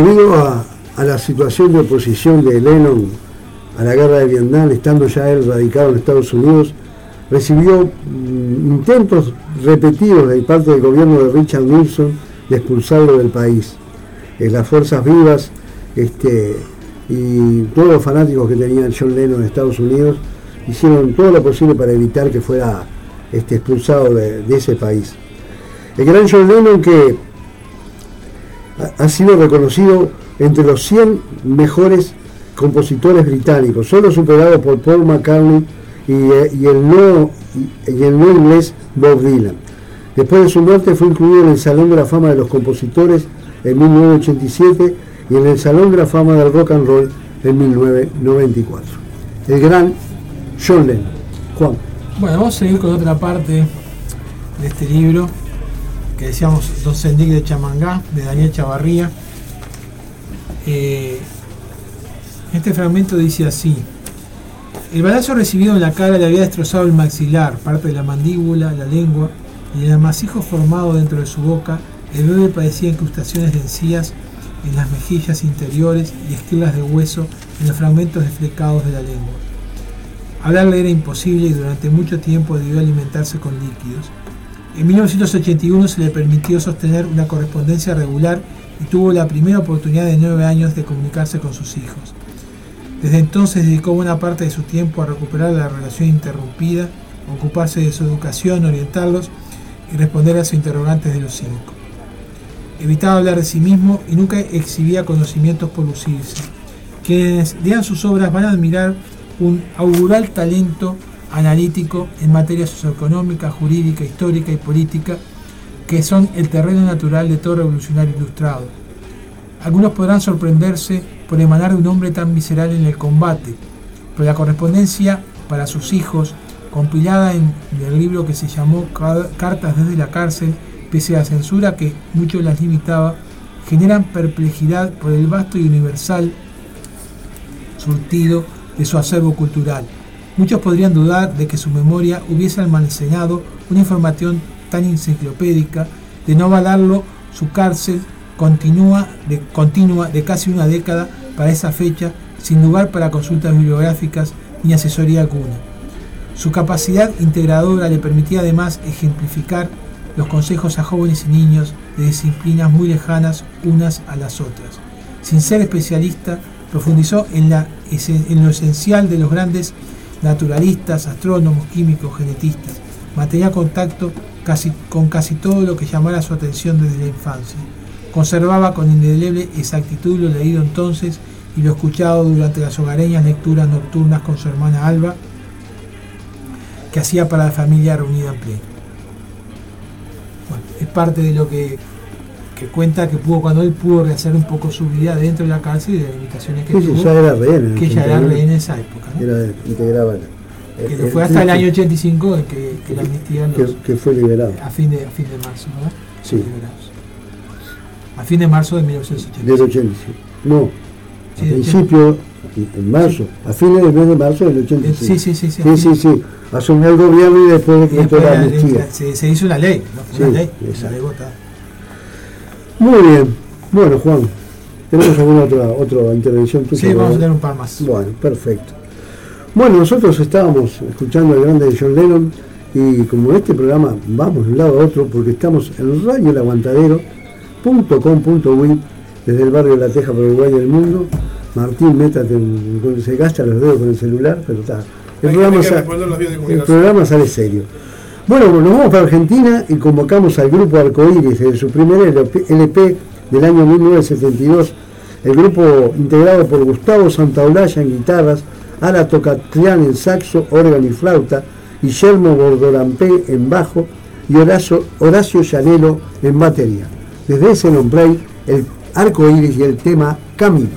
[SPEAKER 1] Debido a, a la situación de oposición de Lennon a la guerra de Vietnam, estando ya él radicado en Estados Unidos, recibió mm, intentos repetidos de parte del gobierno de Richard Nixon de expulsarlo del país. Eh, las fuerzas vivas este, y todos los fanáticos que tenían John Lennon en Estados Unidos hicieron todo lo posible para evitar que fuera este, expulsado de, de ese país. El gran John Lennon que ha- sido reconocido entre los 100 mejores compositores británicos, solo superado por Paul McCartney y, eh, el, no, y el no inglés Bob Dylan. Después de su muerte fue incluido en el Salón de la Fama de los Compositores en 1987 y en el Salón de la Fama del Rock and Roll en 1994. El gran John Lennon. Juan.
[SPEAKER 3] Bueno, vamos a seguir con otra parte de este libro que decíamos Don Sendic de Chamangá, de Daniel Chavarría. Eh, este fragmento dice así. El balazo recibido en la cara le había destrozado el maxilar, parte de la mandíbula, la lengua, y el amasijo formado dentro de su boca, el bebé padecía incrustaciones de encías en las mejillas interiores y esquilas de hueso en los fragmentos desflecados de la lengua. Hablarle era imposible y durante mucho tiempo debió alimentarse con líquidos. En 1981 se le permitió sostener una correspondencia regular y tuvo la primera oportunidad de nueve años de comunicarse con sus hijos. Desde entonces dedicó buena parte de su tiempo a recuperar la relación interrumpida, ocuparse de su educación, orientarlos y responder a sus interrogantes de los cinco. Evitaba hablar de sí mismo y nunca exhibía conocimientos por lucirse. Quienes lean sus obras van a admirar un augural talento analítico en materia socioeconómica, jurídica, histórica y política, que son el terreno natural de todo revolucionario ilustrado. Algunos podrán sorprenderse por emanar de un hombre tan visceral en el combate, pero la correspondencia para sus hijos, compilada en el libro que se llamó Ca- Cartas desde la cárcel, pese a la censura que mucho las limitaba, generan perplejidad por el vasto y universal surtido de su acervo cultural. Muchos podrían dudar de que su memoria hubiese almacenado una información tan enciclopédica, de no avalarlo su cárcel continua de, casi una década para esa fecha, sin lugar para consultas bibliográficas ni asesoría alguna. Su capacidad integradora le permitía además ejemplificar los consejos a jóvenes y niños de disciplinas muy lejanas unas a las otras. Sin ser especialista, profundizó en lo esencial de los grandes naturalistas, astrónomos, químicos, genetistas. Mantenía contacto casi, con casi todo lo que llamara su atención desde la infancia. Conservaba con indeleble exactitud lo leído entonces y lo escuchado durante las hogareñas lecturas nocturnas con su hermana Alba, que hacía para la familia reunida en pleno. Bueno, es parte de lo que, que cuenta que pudo cuando él pudo rehacer un poco su vida dentro de la cárcel y de las limitaciones que
[SPEAKER 1] Sí, sí,
[SPEAKER 3] tuvo,
[SPEAKER 1] ya era rehén. el
[SPEAKER 3] que ya era
[SPEAKER 1] 81.
[SPEAKER 3] rehén en esa época. ¿no?
[SPEAKER 1] Era, integraba.
[SPEAKER 3] Que
[SPEAKER 1] eh,
[SPEAKER 3] fue hasta el
[SPEAKER 1] que-
[SPEAKER 3] año 85 en que, que la amnistía los-
[SPEAKER 1] que, que fue liberado.
[SPEAKER 3] a, fin de, a fin de marzo, ¿verdad?
[SPEAKER 1] Sí.
[SPEAKER 3] Liberados. A fin de marzo de 1985.
[SPEAKER 1] Del 85. No,
[SPEAKER 3] Sí, del
[SPEAKER 1] principio, en marzo, a fines del mes de marzo del 85.
[SPEAKER 3] Sí, sí, sí, sí.
[SPEAKER 1] Sí, sí, sí. Asumió el gobierno y después decretó
[SPEAKER 3] después
[SPEAKER 1] la amnistía.
[SPEAKER 3] se, se hizo una ley, ¿no? Fue una
[SPEAKER 1] Sí,
[SPEAKER 3] ley, una ley votada.
[SPEAKER 1] Muy bien. Bueno, Juan, ¿tenemos alguna otra, otra intervención?
[SPEAKER 3] Sí, vamos a tener un par más.
[SPEAKER 1] Bueno, perfecto. Bueno, nosotros estábamos escuchando al grande de John Lennon y como este programa vamos de un lado a otro porque estamos en radioelaguantadero.com.uy desde el barrio de La Teja por Uruguay del mundo. Martín, métate, en- se gasta los dedos con el celular, pero está. El programa, el programa sale serio. Bueno, nos vamos para Argentina y convocamos al grupo Arcoíris desde su primer LP del año 1972. El grupo integrado por Gustavo Santaolalla en guitarras, Ara Tocatrián en saxo, órgano y flauta, Guillermo Bordorampé en bajo y Horacio, Horacio Llanelo en batería. Desde ese nombre, el Arcoíris y el tema. Camino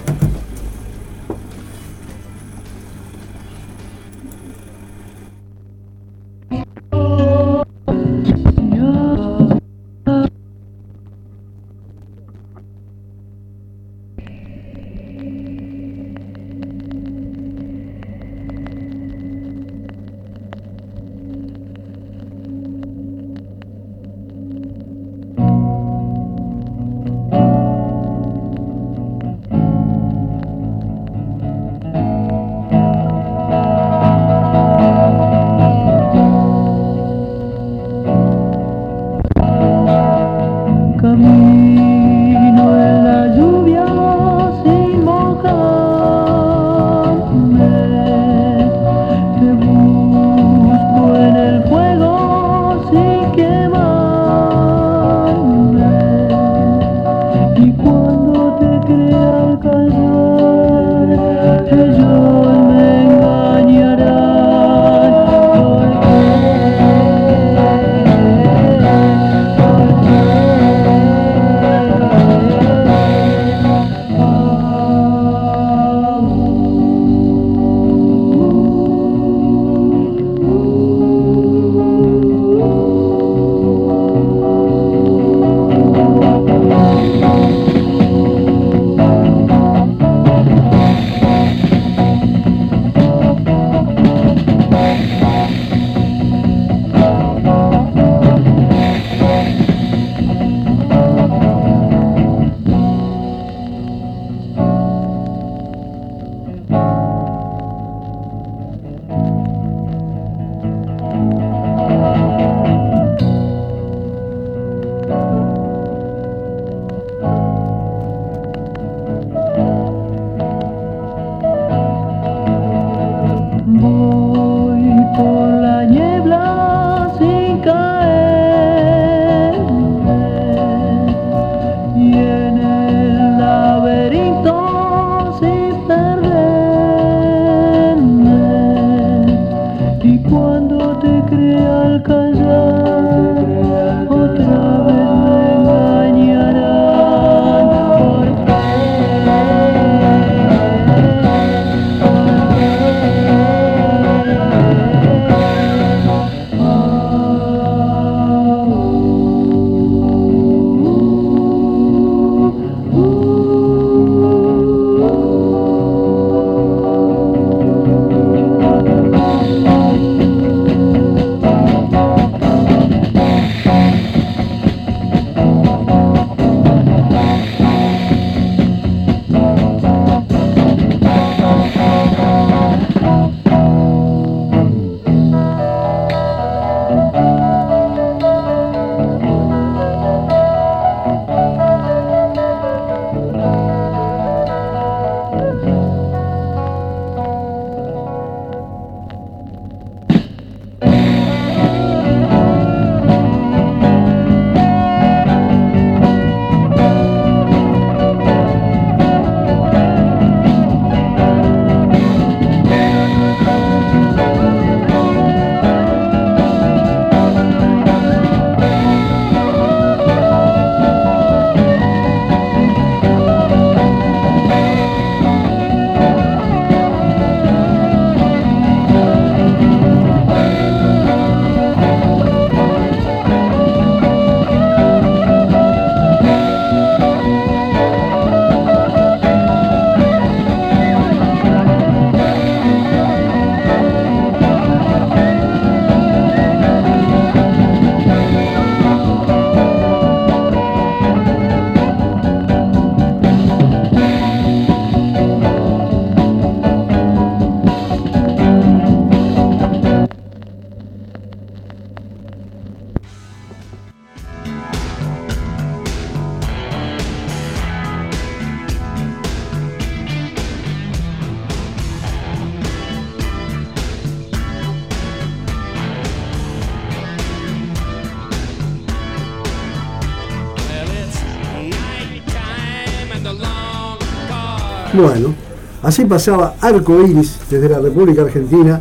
[SPEAKER 1] Bueno, así pasaba Arco Iris desde la República Argentina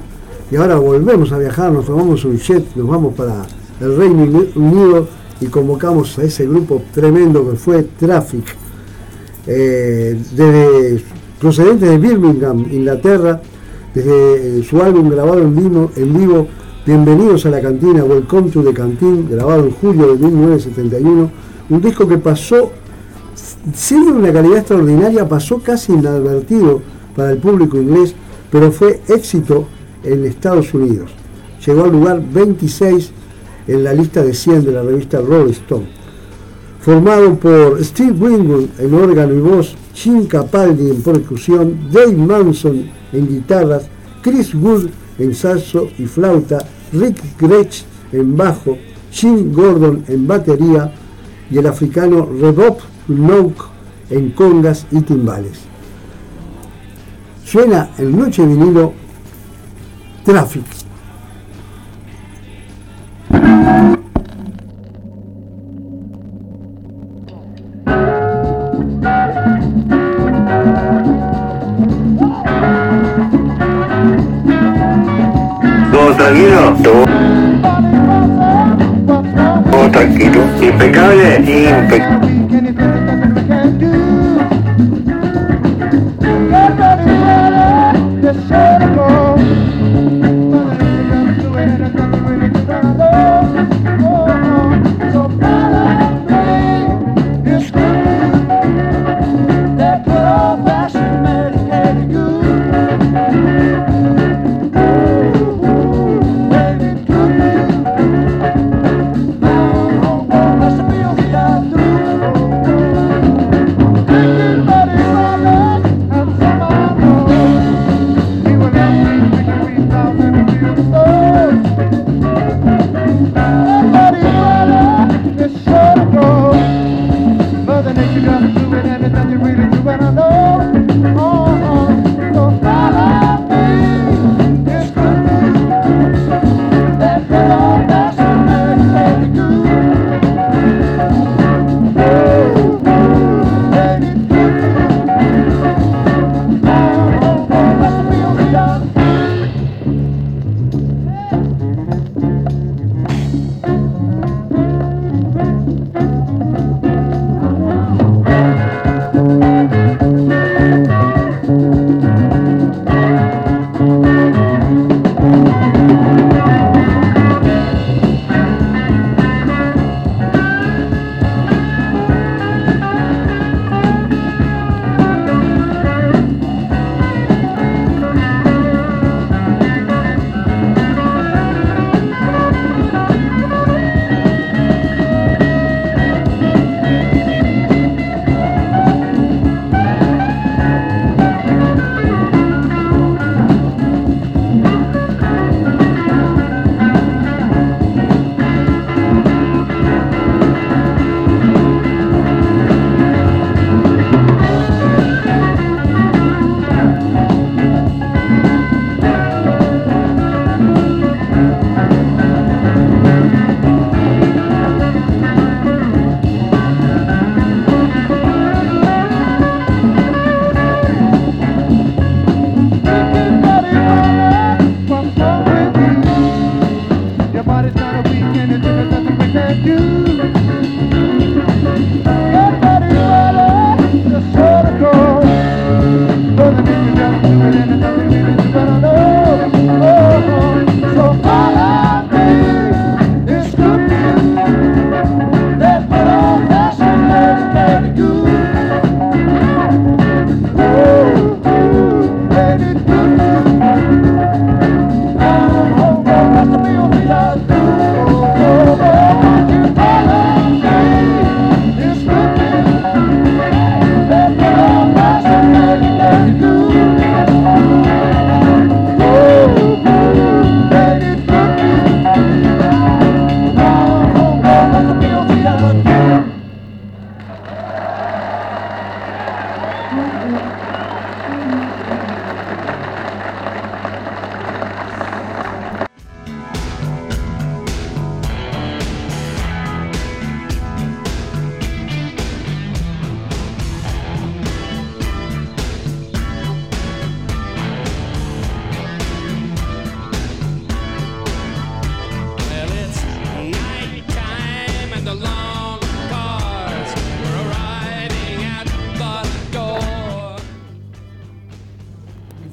[SPEAKER 1] y ahora volvemos a viajar, nos tomamos un jet, nos vamos para el Reino Unido y convocamos a ese grupo tremendo que fue Traffic, eh, desde, procedente de Birmingham, Inglaterra, desde eh, su álbum grabado en vivo, en vivo, Bienvenidos a la Cantina, Welcome to the Canteen, grabado en julio de 1971, un disco que pasó siendo una calidad extraordinaria, pasó casi inadvertido para el público inglés, pero fue éxito en Estados Unidos. Llegó al lugar 26 en la lista de 100 de la revista Rolling Stone. Formado por Steve Winwood en órgano y voz, Jim Capaldi en percusión, Dave Manson en guitarras, Chris Wood en saxo y flauta, Rick Gretsch en bajo, Jim Gordon en batería y el africano Rebop Nook en congas y timbales. Suena el Noche Vinilo Traffic.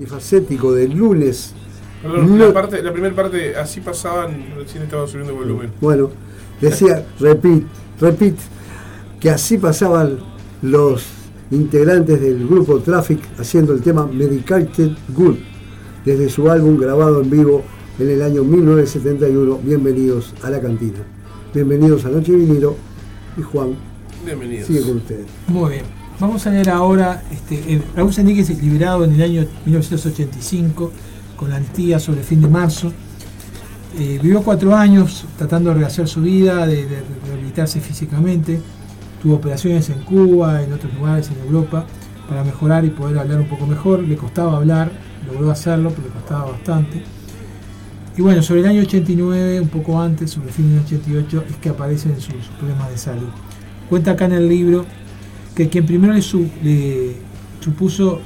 [SPEAKER 1] Polifacético del lunes.
[SPEAKER 2] Perdón,
[SPEAKER 1] No-
[SPEAKER 2] la, parte, la primera parte, así pasaban, recién estaba subiendo volumen.
[SPEAKER 1] Bueno, decía, repit, repit, que así pasaban los integrantes del grupo Traffic haciendo el tema Medicated Good desde su álbum grabado en vivo en el año 1971. Bienvenidos a la cantina. Bienvenidos a Noche Vinilo y Juan
[SPEAKER 2] Bienvenidos.
[SPEAKER 1] sigue con ustedes.
[SPEAKER 3] Muy bien. Vamos a leer ahora, este, Raúl es liberado en el año 1985 con la amnistía sobre el fin de marzo. Eh, vivió cuatro años tratando de rehacer su vida, de, rehabilitarse físicamente. Tuvo operaciones en Cuba, en otros lugares, en Europa, para mejorar y poder hablar un poco mejor. Le costaba hablar, logró hacerlo, pero le costaba bastante. Y bueno, sobre el año 89, un poco antes, sobre el fin del 88, es que aparecen sus problemas de salud. Cuenta acá en el libro que quien primero le, su- le supuso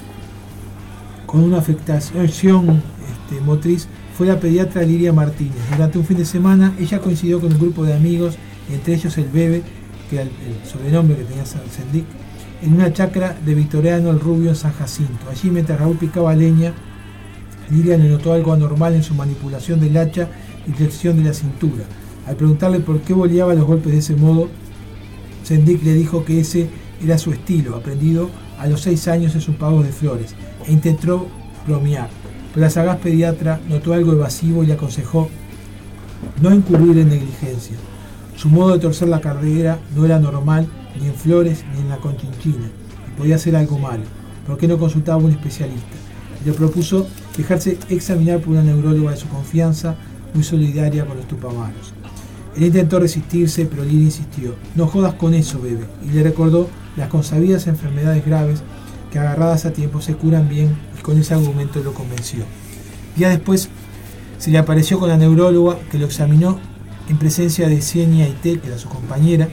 [SPEAKER 3] con una afectación este, motriz fue la pediatra Lidia Martínez. Durante un fin de semana ella coincidió con un grupo de amigos, entre ellos el Bebe, que era el, sobrenombre que tenía San- Sendic, en una chacra de Victoriano el Rubio en San Jacinto. Allí mientras Raúl picaba leña, Lidia le notó algo anormal en su manipulación del hacha y flexión de la cintura. Al preguntarle por qué boleaba los golpes de ese modo, Sendik le dijo que ese era su estilo, aprendido a los seis años en sus pagos de flores, e intentó bromear. Pero la sagaz pediatra notó algo evasivo y le aconsejó no incurrir en negligencia. Su modo de torcer la carrera no era normal ni en flores ni en la conchinchina, y podía ser algo malo. ¿Por qué no consultaba a un especialista? Le propuso dejarse examinar por una neuróloga de su confianza, muy solidaria con los tupamaros. Él intentó resistirse, pero Lidia insistió, no jodas con eso, bebé, y le recordó las consabidas enfermedades graves que agarradas a tiempo se curan bien y con ese argumento lo convenció. Días después se le apareció con la neuróloga que lo examinó en presencia de Xenia Ite, que era su compañera,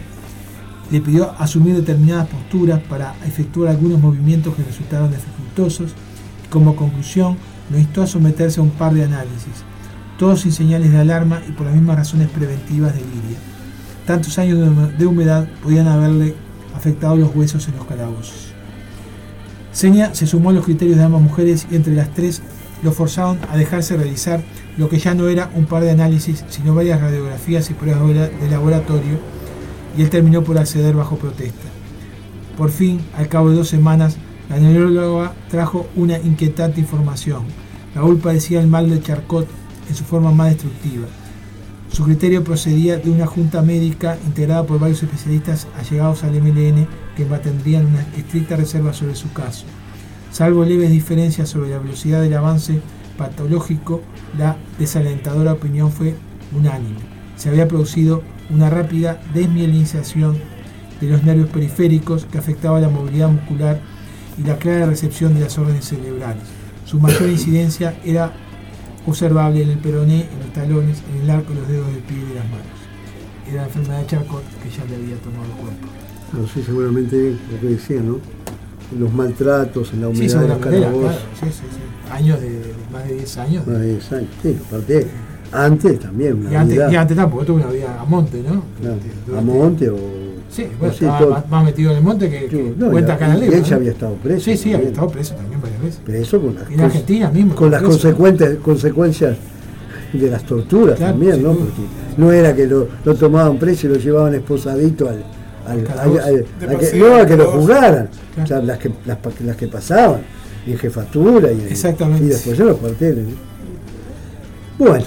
[SPEAKER 3] le pidió asumir determinadas posturas para efectuar algunos movimientos que resultaron dificultosos y como conclusión lo instó a someterse a un par de análisis, todos sin señales de alarma y por las mismas razones preventivas de Lidia. Tantos años de humedad podían haberle afectado los huesos en los calabozos. Seña se sumó a los criterios de ambas mujeres y entre las tres lo forzaron a dejarse realizar lo que ya no era un par de análisis, sino varias radiografías y pruebas de laboratorio, y él terminó por acceder bajo protesta. Por fin, al cabo de dos semanas, la neuróloga trajo una inquietante información. Raúl padecía el mal de Charcot en su forma más destructiva. Su criterio procedía de una junta médica integrada por varios especialistas allegados al MLN que mantendrían una estricta reserva sobre su caso. Salvo leves diferencias sobre la velocidad del avance patológico, la desalentadora opinión fue unánime. Se había producido una rápida desmielinización de los nervios periféricos que afectaba la movilidad muscular y la clara recepción de las órdenes cerebrales. Su mayor incidencia era observable en el peroné, en los talones, en el arco de los dedos del pie y de las manos. Era la enfermedad de Charcot que ya le había tomado el cuerpo.
[SPEAKER 1] No sé, seguramente lo que decía, ¿no? Los maltratos, en la
[SPEAKER 3] Sí,
[SPEAKER 1] humedad de los calabozos.
[SPEAKER 3] claro, sí, sí, sí. Años de, de más de 10 años.
[SPEAKER 1] Más de 10 años. Sí, aparte, antes también, una
[SPEAKER 3] Y antes,
[SPEAKER 1] vida,
[SPEAKER 3] y antes tampoco tuvo una vida a monte, ¿no?
[SPEAKER 1] claro,
[SPEAKER 3] Este,
[SPEAKER 1] a monte o...
[SPEAKER 3] Sí, bueno,
[SPEAKER 1] sí,
[SPEAKER 3] estaba
[SPEAKER 1] todo.
[SPEAKER 3] más, más metido en el monte que, que
[SPEAKER 1] Sí, no,
[SPEAKER 3] cuenta acá en
[SPEAKER 1] él ya
[SPEAKER 3] ¿no?
[SPEAKER 1] había estado preso
[SPEAKER 3] Sí, sí, había estado preso también varias veces.
[SPEAKER 1] preso con las,
[SPEAKER 3] En Argentina mismo.
[SPEAKER 1] con las consecuentes, consecuencias de las torturas
[SPEAKER 3] Claro,
[SPEAKER 1] también, ¿no? Porque no era que lo, lo tomaban preso y lo llevaban esposadito al, al, al- a que,
[SPEAKER 2] paseo,
[SPEAKER 1] no, a que lo juzgaran.
[SPEAKER 3] Claro.
[SPEAKER 1] O sea, las que, las, las que pasaban, y en jefatura, y, en-
[SPEAKER 3] Exactamente.
[SPEAKER 1] y después en los cuarteles. ¿no? Bueno,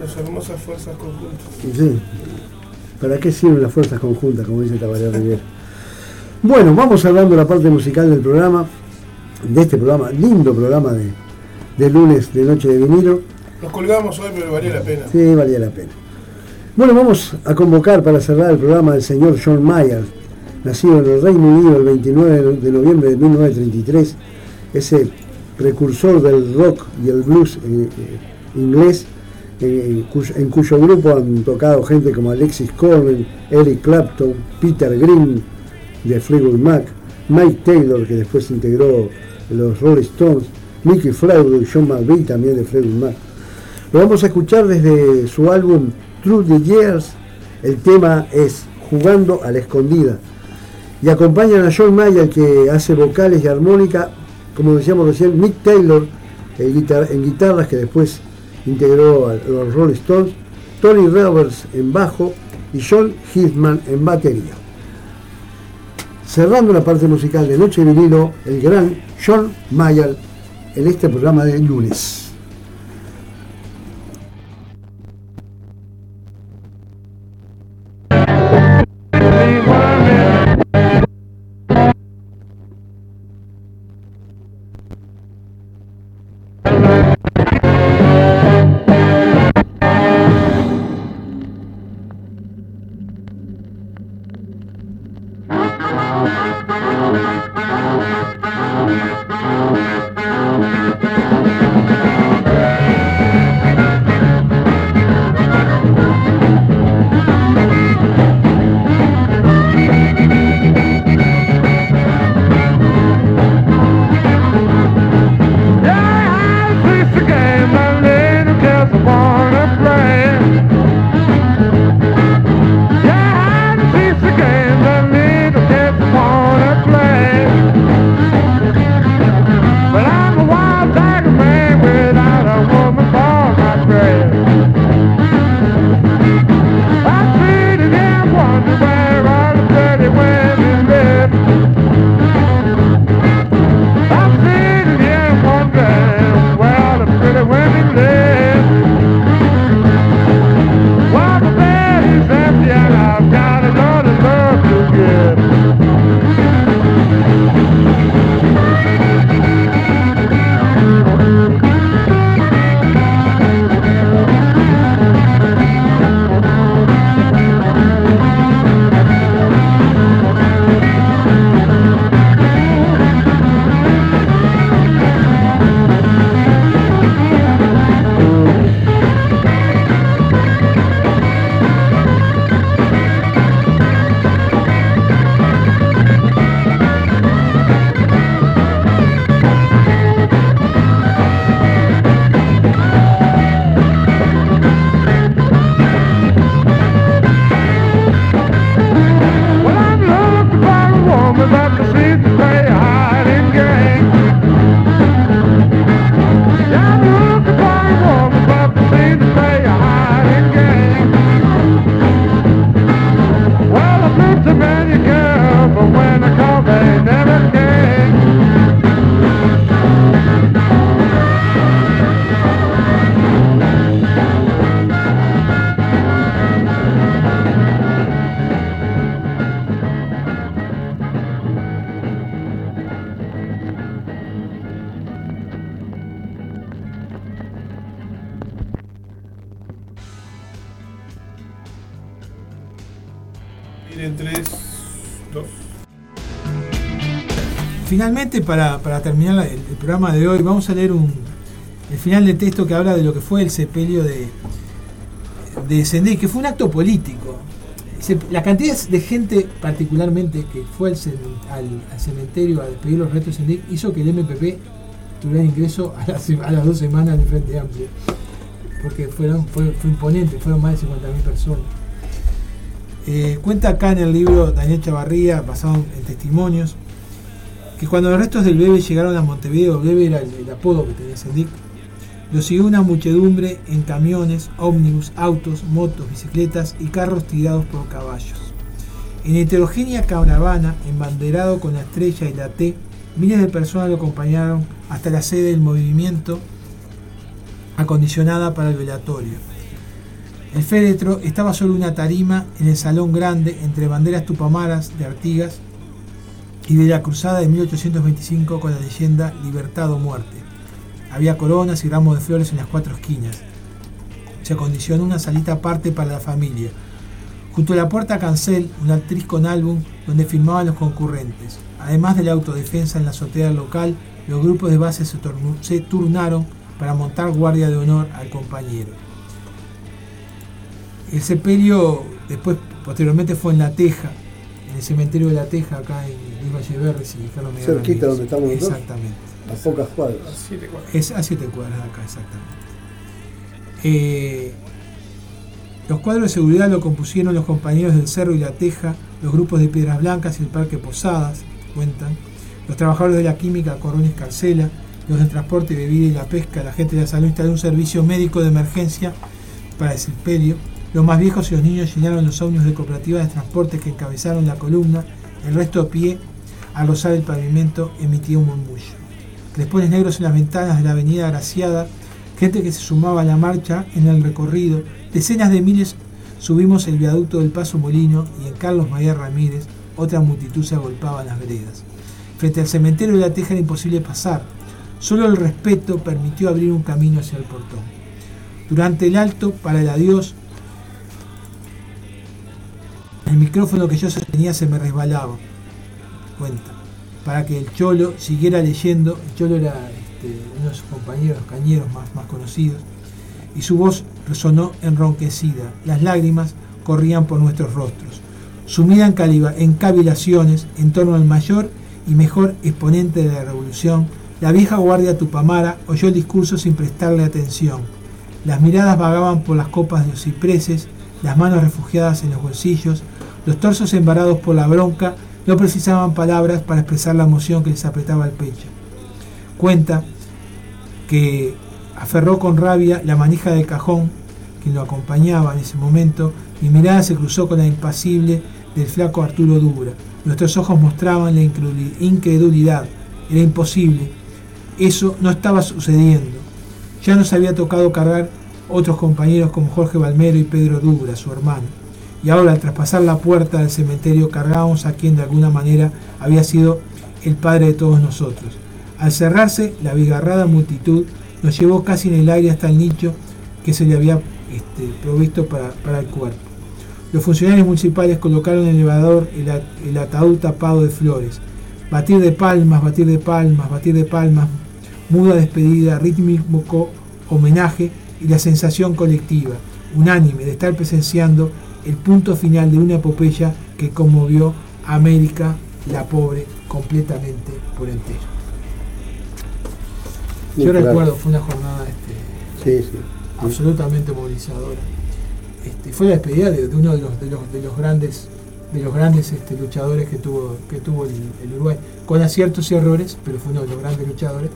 [SPEAKER 2] Las hermosas fuerzas conjuntas.
[SPEAKER 1] sí. ¿Para qué sirven las fuerzas conjuntas, como dice Tabaré Rivera? Bueno, vamos hablando de la parte musical del programa, de este programa, lindo programa de, de lunes de Noche de Vinilo.
[SPEAKER 2] Nos colgamos hoy, pero valía la pena.
[SPEAKER 1] Sí, valía la pena. Bueno, vamos a convocar para cerrar el programa al señor John Mayer, nacido en el Reino Unido el 29 de noviembre de 1933, ese precursor del rock y el blues eh, eh, inglés, en, cuyo, grupo han tocado gente como Alexis Cornell, Eric Clapton, Peter Green de Fleetwood Mac, Mike Taylor, que después integró los Rolling Stones, Mickey Fleetwood y John McVie también de Fleetwood Mac. Lo vamos a escuchar desde su álbum Through the Years. El tema es Jugando a la Escondida. Y acompañan a John Mayer que hace vocales y armónica, como decíamos recién, Mick Taylor
[SPEAKER 4] en, guitar- en guitarras que después integró a los Rolling Stones, Tony Roberts en bajo y John Hitman en batería. Cerrando la parte musical de Noche Vinilo, el gran John Mayer en este programa de lunes.
[SPEAKER 3] Para, terminar el, programa de hoy, vamos a leer el final de texto que habla de lo que fue el sepelio de, de que fue un acto político. La cantidad de gente, particularmente, que fue al, cem- al- al cementerio a despedir los restos de Sendai, hizo que el MPP tuviera ingreso a las, dos semanas del Frente Amplio. Porque fue imponente, fueron más de 50.000 personas. Eh, cuenta acá en el libro Daniel Chavarría, basado en testimonios, que cuando los restos del bebé llegaron a Montevideo, bebé era el, apodo que tenía Sendic, lo siguió una muchedumbre en camiones, ómnibus, autos, motos, bicicletas y carros tirados por caballos. En heterogénea caravana, embanderado con la estrella y la T, miles de personas lo acompañaron hasta la sede del movimiento acondicionada para el velatorio. El féretro estaba sobre una tarima en el salón grande entre banderas tupamaras de Artigas y de la cruzada de 1825 con la leyenda Libertad o Muerte. Había coronas y ramos de flores en las cuatro esquinas. Se acondicionó una salita aparte para la familia. Junto a la puerta cancel, una actriz con álbum donde filmaban los concurrentes. Además de la autodefensa en la azotea local, los grupos de base se, se turnaron para montar guardia de honor al compañero. El sepelio después, posteriormente, fue en La Teja, el cementerio de La Teja, acá en Luis Valleverres y Carlos
[SPEAKER 4] Cerquita donde estamos nosotros.
[SPEAKER 3] Exactamente.
[SPEAKER 4] a pocas cuadras.
[SPEAKER 2] 7, 4.
[SPEAKER 3] Es a 7 cuadras de acá, exactamente. Eh, los cuadros de seguridad lo compusieron los compañeros del Cerro y la Teja, los grupos de Piedras Blancas y el Parque Posadas, cuentan, los trabajadores de la química Corones Carcela, los del transporte, bebida y la pesca, la gente de la salud instaló un servicio médico de emergencia para el sepelio. Los más viejos y los niños llenaron los ómnibus de cooperativas de transporte que encabezaron la columna, el resto a pie, al rozar el pavimento, emitía un murmullo. Crespones negros en las ventanas de la avenida Graciada, gente que se sumaba a la marcha en el recorrido, decenas de miles subimos el viaducto del Paso Molino y en Carlos María Ramírez otra multitud se agolpaba en las veredas. Frente al cementerio de la Teja era imposible pasar, solo el respeto permitió abrir un camino hacia el portón. Durante el alto, para el adiós, el micrófono que yo sostenía se me resbalaba. Cuenta. Para que el Cholo siguiera leyendo, el Cholo era este, uno de sus compañeros cañeros más, conocidos, y su voz resonó enronquecida. Las lágrimas corrían por nuestros rostros. Sumida en, caliba- en cavilaciones en torno al mayor y mejor exponente de la revolución, la vieja guardia Tupamara oyó el discurso sin prestarle atención. Las miradas vagaban por las copas de los cipreses, las manos refugiadas en los bolsillos, los torsos embarados por la bronca no precisaban palabras para expresar la emoción que les apretaba el pecho. Cuenta que aferró con rabia la manija del cajón que lo acompañaba en ese momento. Mi mirada se cruzó con la impasible del flaco Arturo Dura. Nuestros ojos mostraban la increduli- incredulidad. Era imposible. Eso no estaba sucediendo. Ya nos había tocado cargar otros compañeros como Jorge Balmero y Pedro Dura, su hermano. Y ahora, al traspasar la puerta del cementerio, cargábamos a quien de alguna manera había sido el padre de todos nosotros. Al cerrarse, la bigarrada multitud nos llevó casi en el aire hasta el nicho que se le había este, provisto para, el cuerpo. Los funcionarios municipales colocaron en el elevador el, el ataúd tapado de flores. Batir de palmas, batir de palmas, batir de palmas, muda despedida, rítmico homenaje y la sensación colectiva, unánime, de estar presenciando el punto final de una epopeya que conmovió a América, la pobre, completamente por entero. Yo
[SPEAKER 1] claro.
[SPEAKER 3] recuerdo, fue una jornada este,
[SPEAKER 1] Sí, sí.
[SPEAKER 3] absolutamente movilizadora. Este, fue la despedida de, de uno de los, de los, de los grandes de los grandes este, luchadores que tuvo que tuvo el, el Uruguay, con aciertos y errores, pero fue uno de los grandes luchadores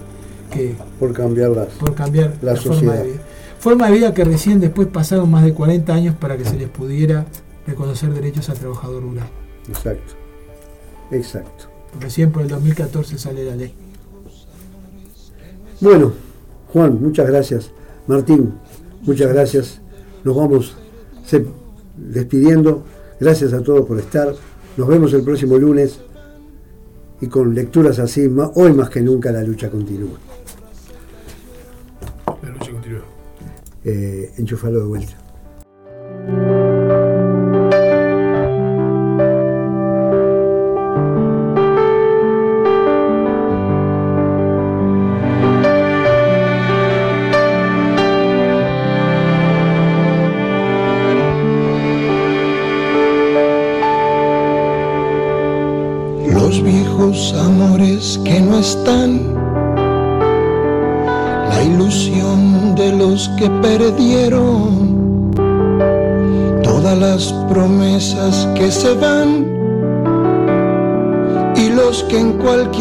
[SPEAKER 3] que
[SPEAKER 1] Por cambiarlas.
[SPEAKER 3] por cambiar
[SPEAKER 1] La
[SPEAKER 3] la, forma
[SPEAKER 1] sociedad.
[SPEAKER 3] de vida. Forma de vida que recién después pasaron más de 40 años para que se les pudiera reconocer derechos al trabajador rural.
[SPEAKER 1] Exacto. Exacto.
[SPEAKER 3] Recién por el 2014 sale la ley.
[SPEAKER 1] Bueno, Juan, muchas gracias. Martín, muchas gracias. Nos vamos despidiendo. Gracias a todos por estar. Nos vemos el próximo lunes y con lecturas así, hoy más que nunca la lucha continúa. Eh, enchufalo de vuelta.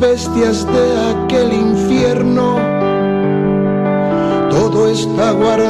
[SPEAKER 5] bestias de aquel infierno, todo está guardado.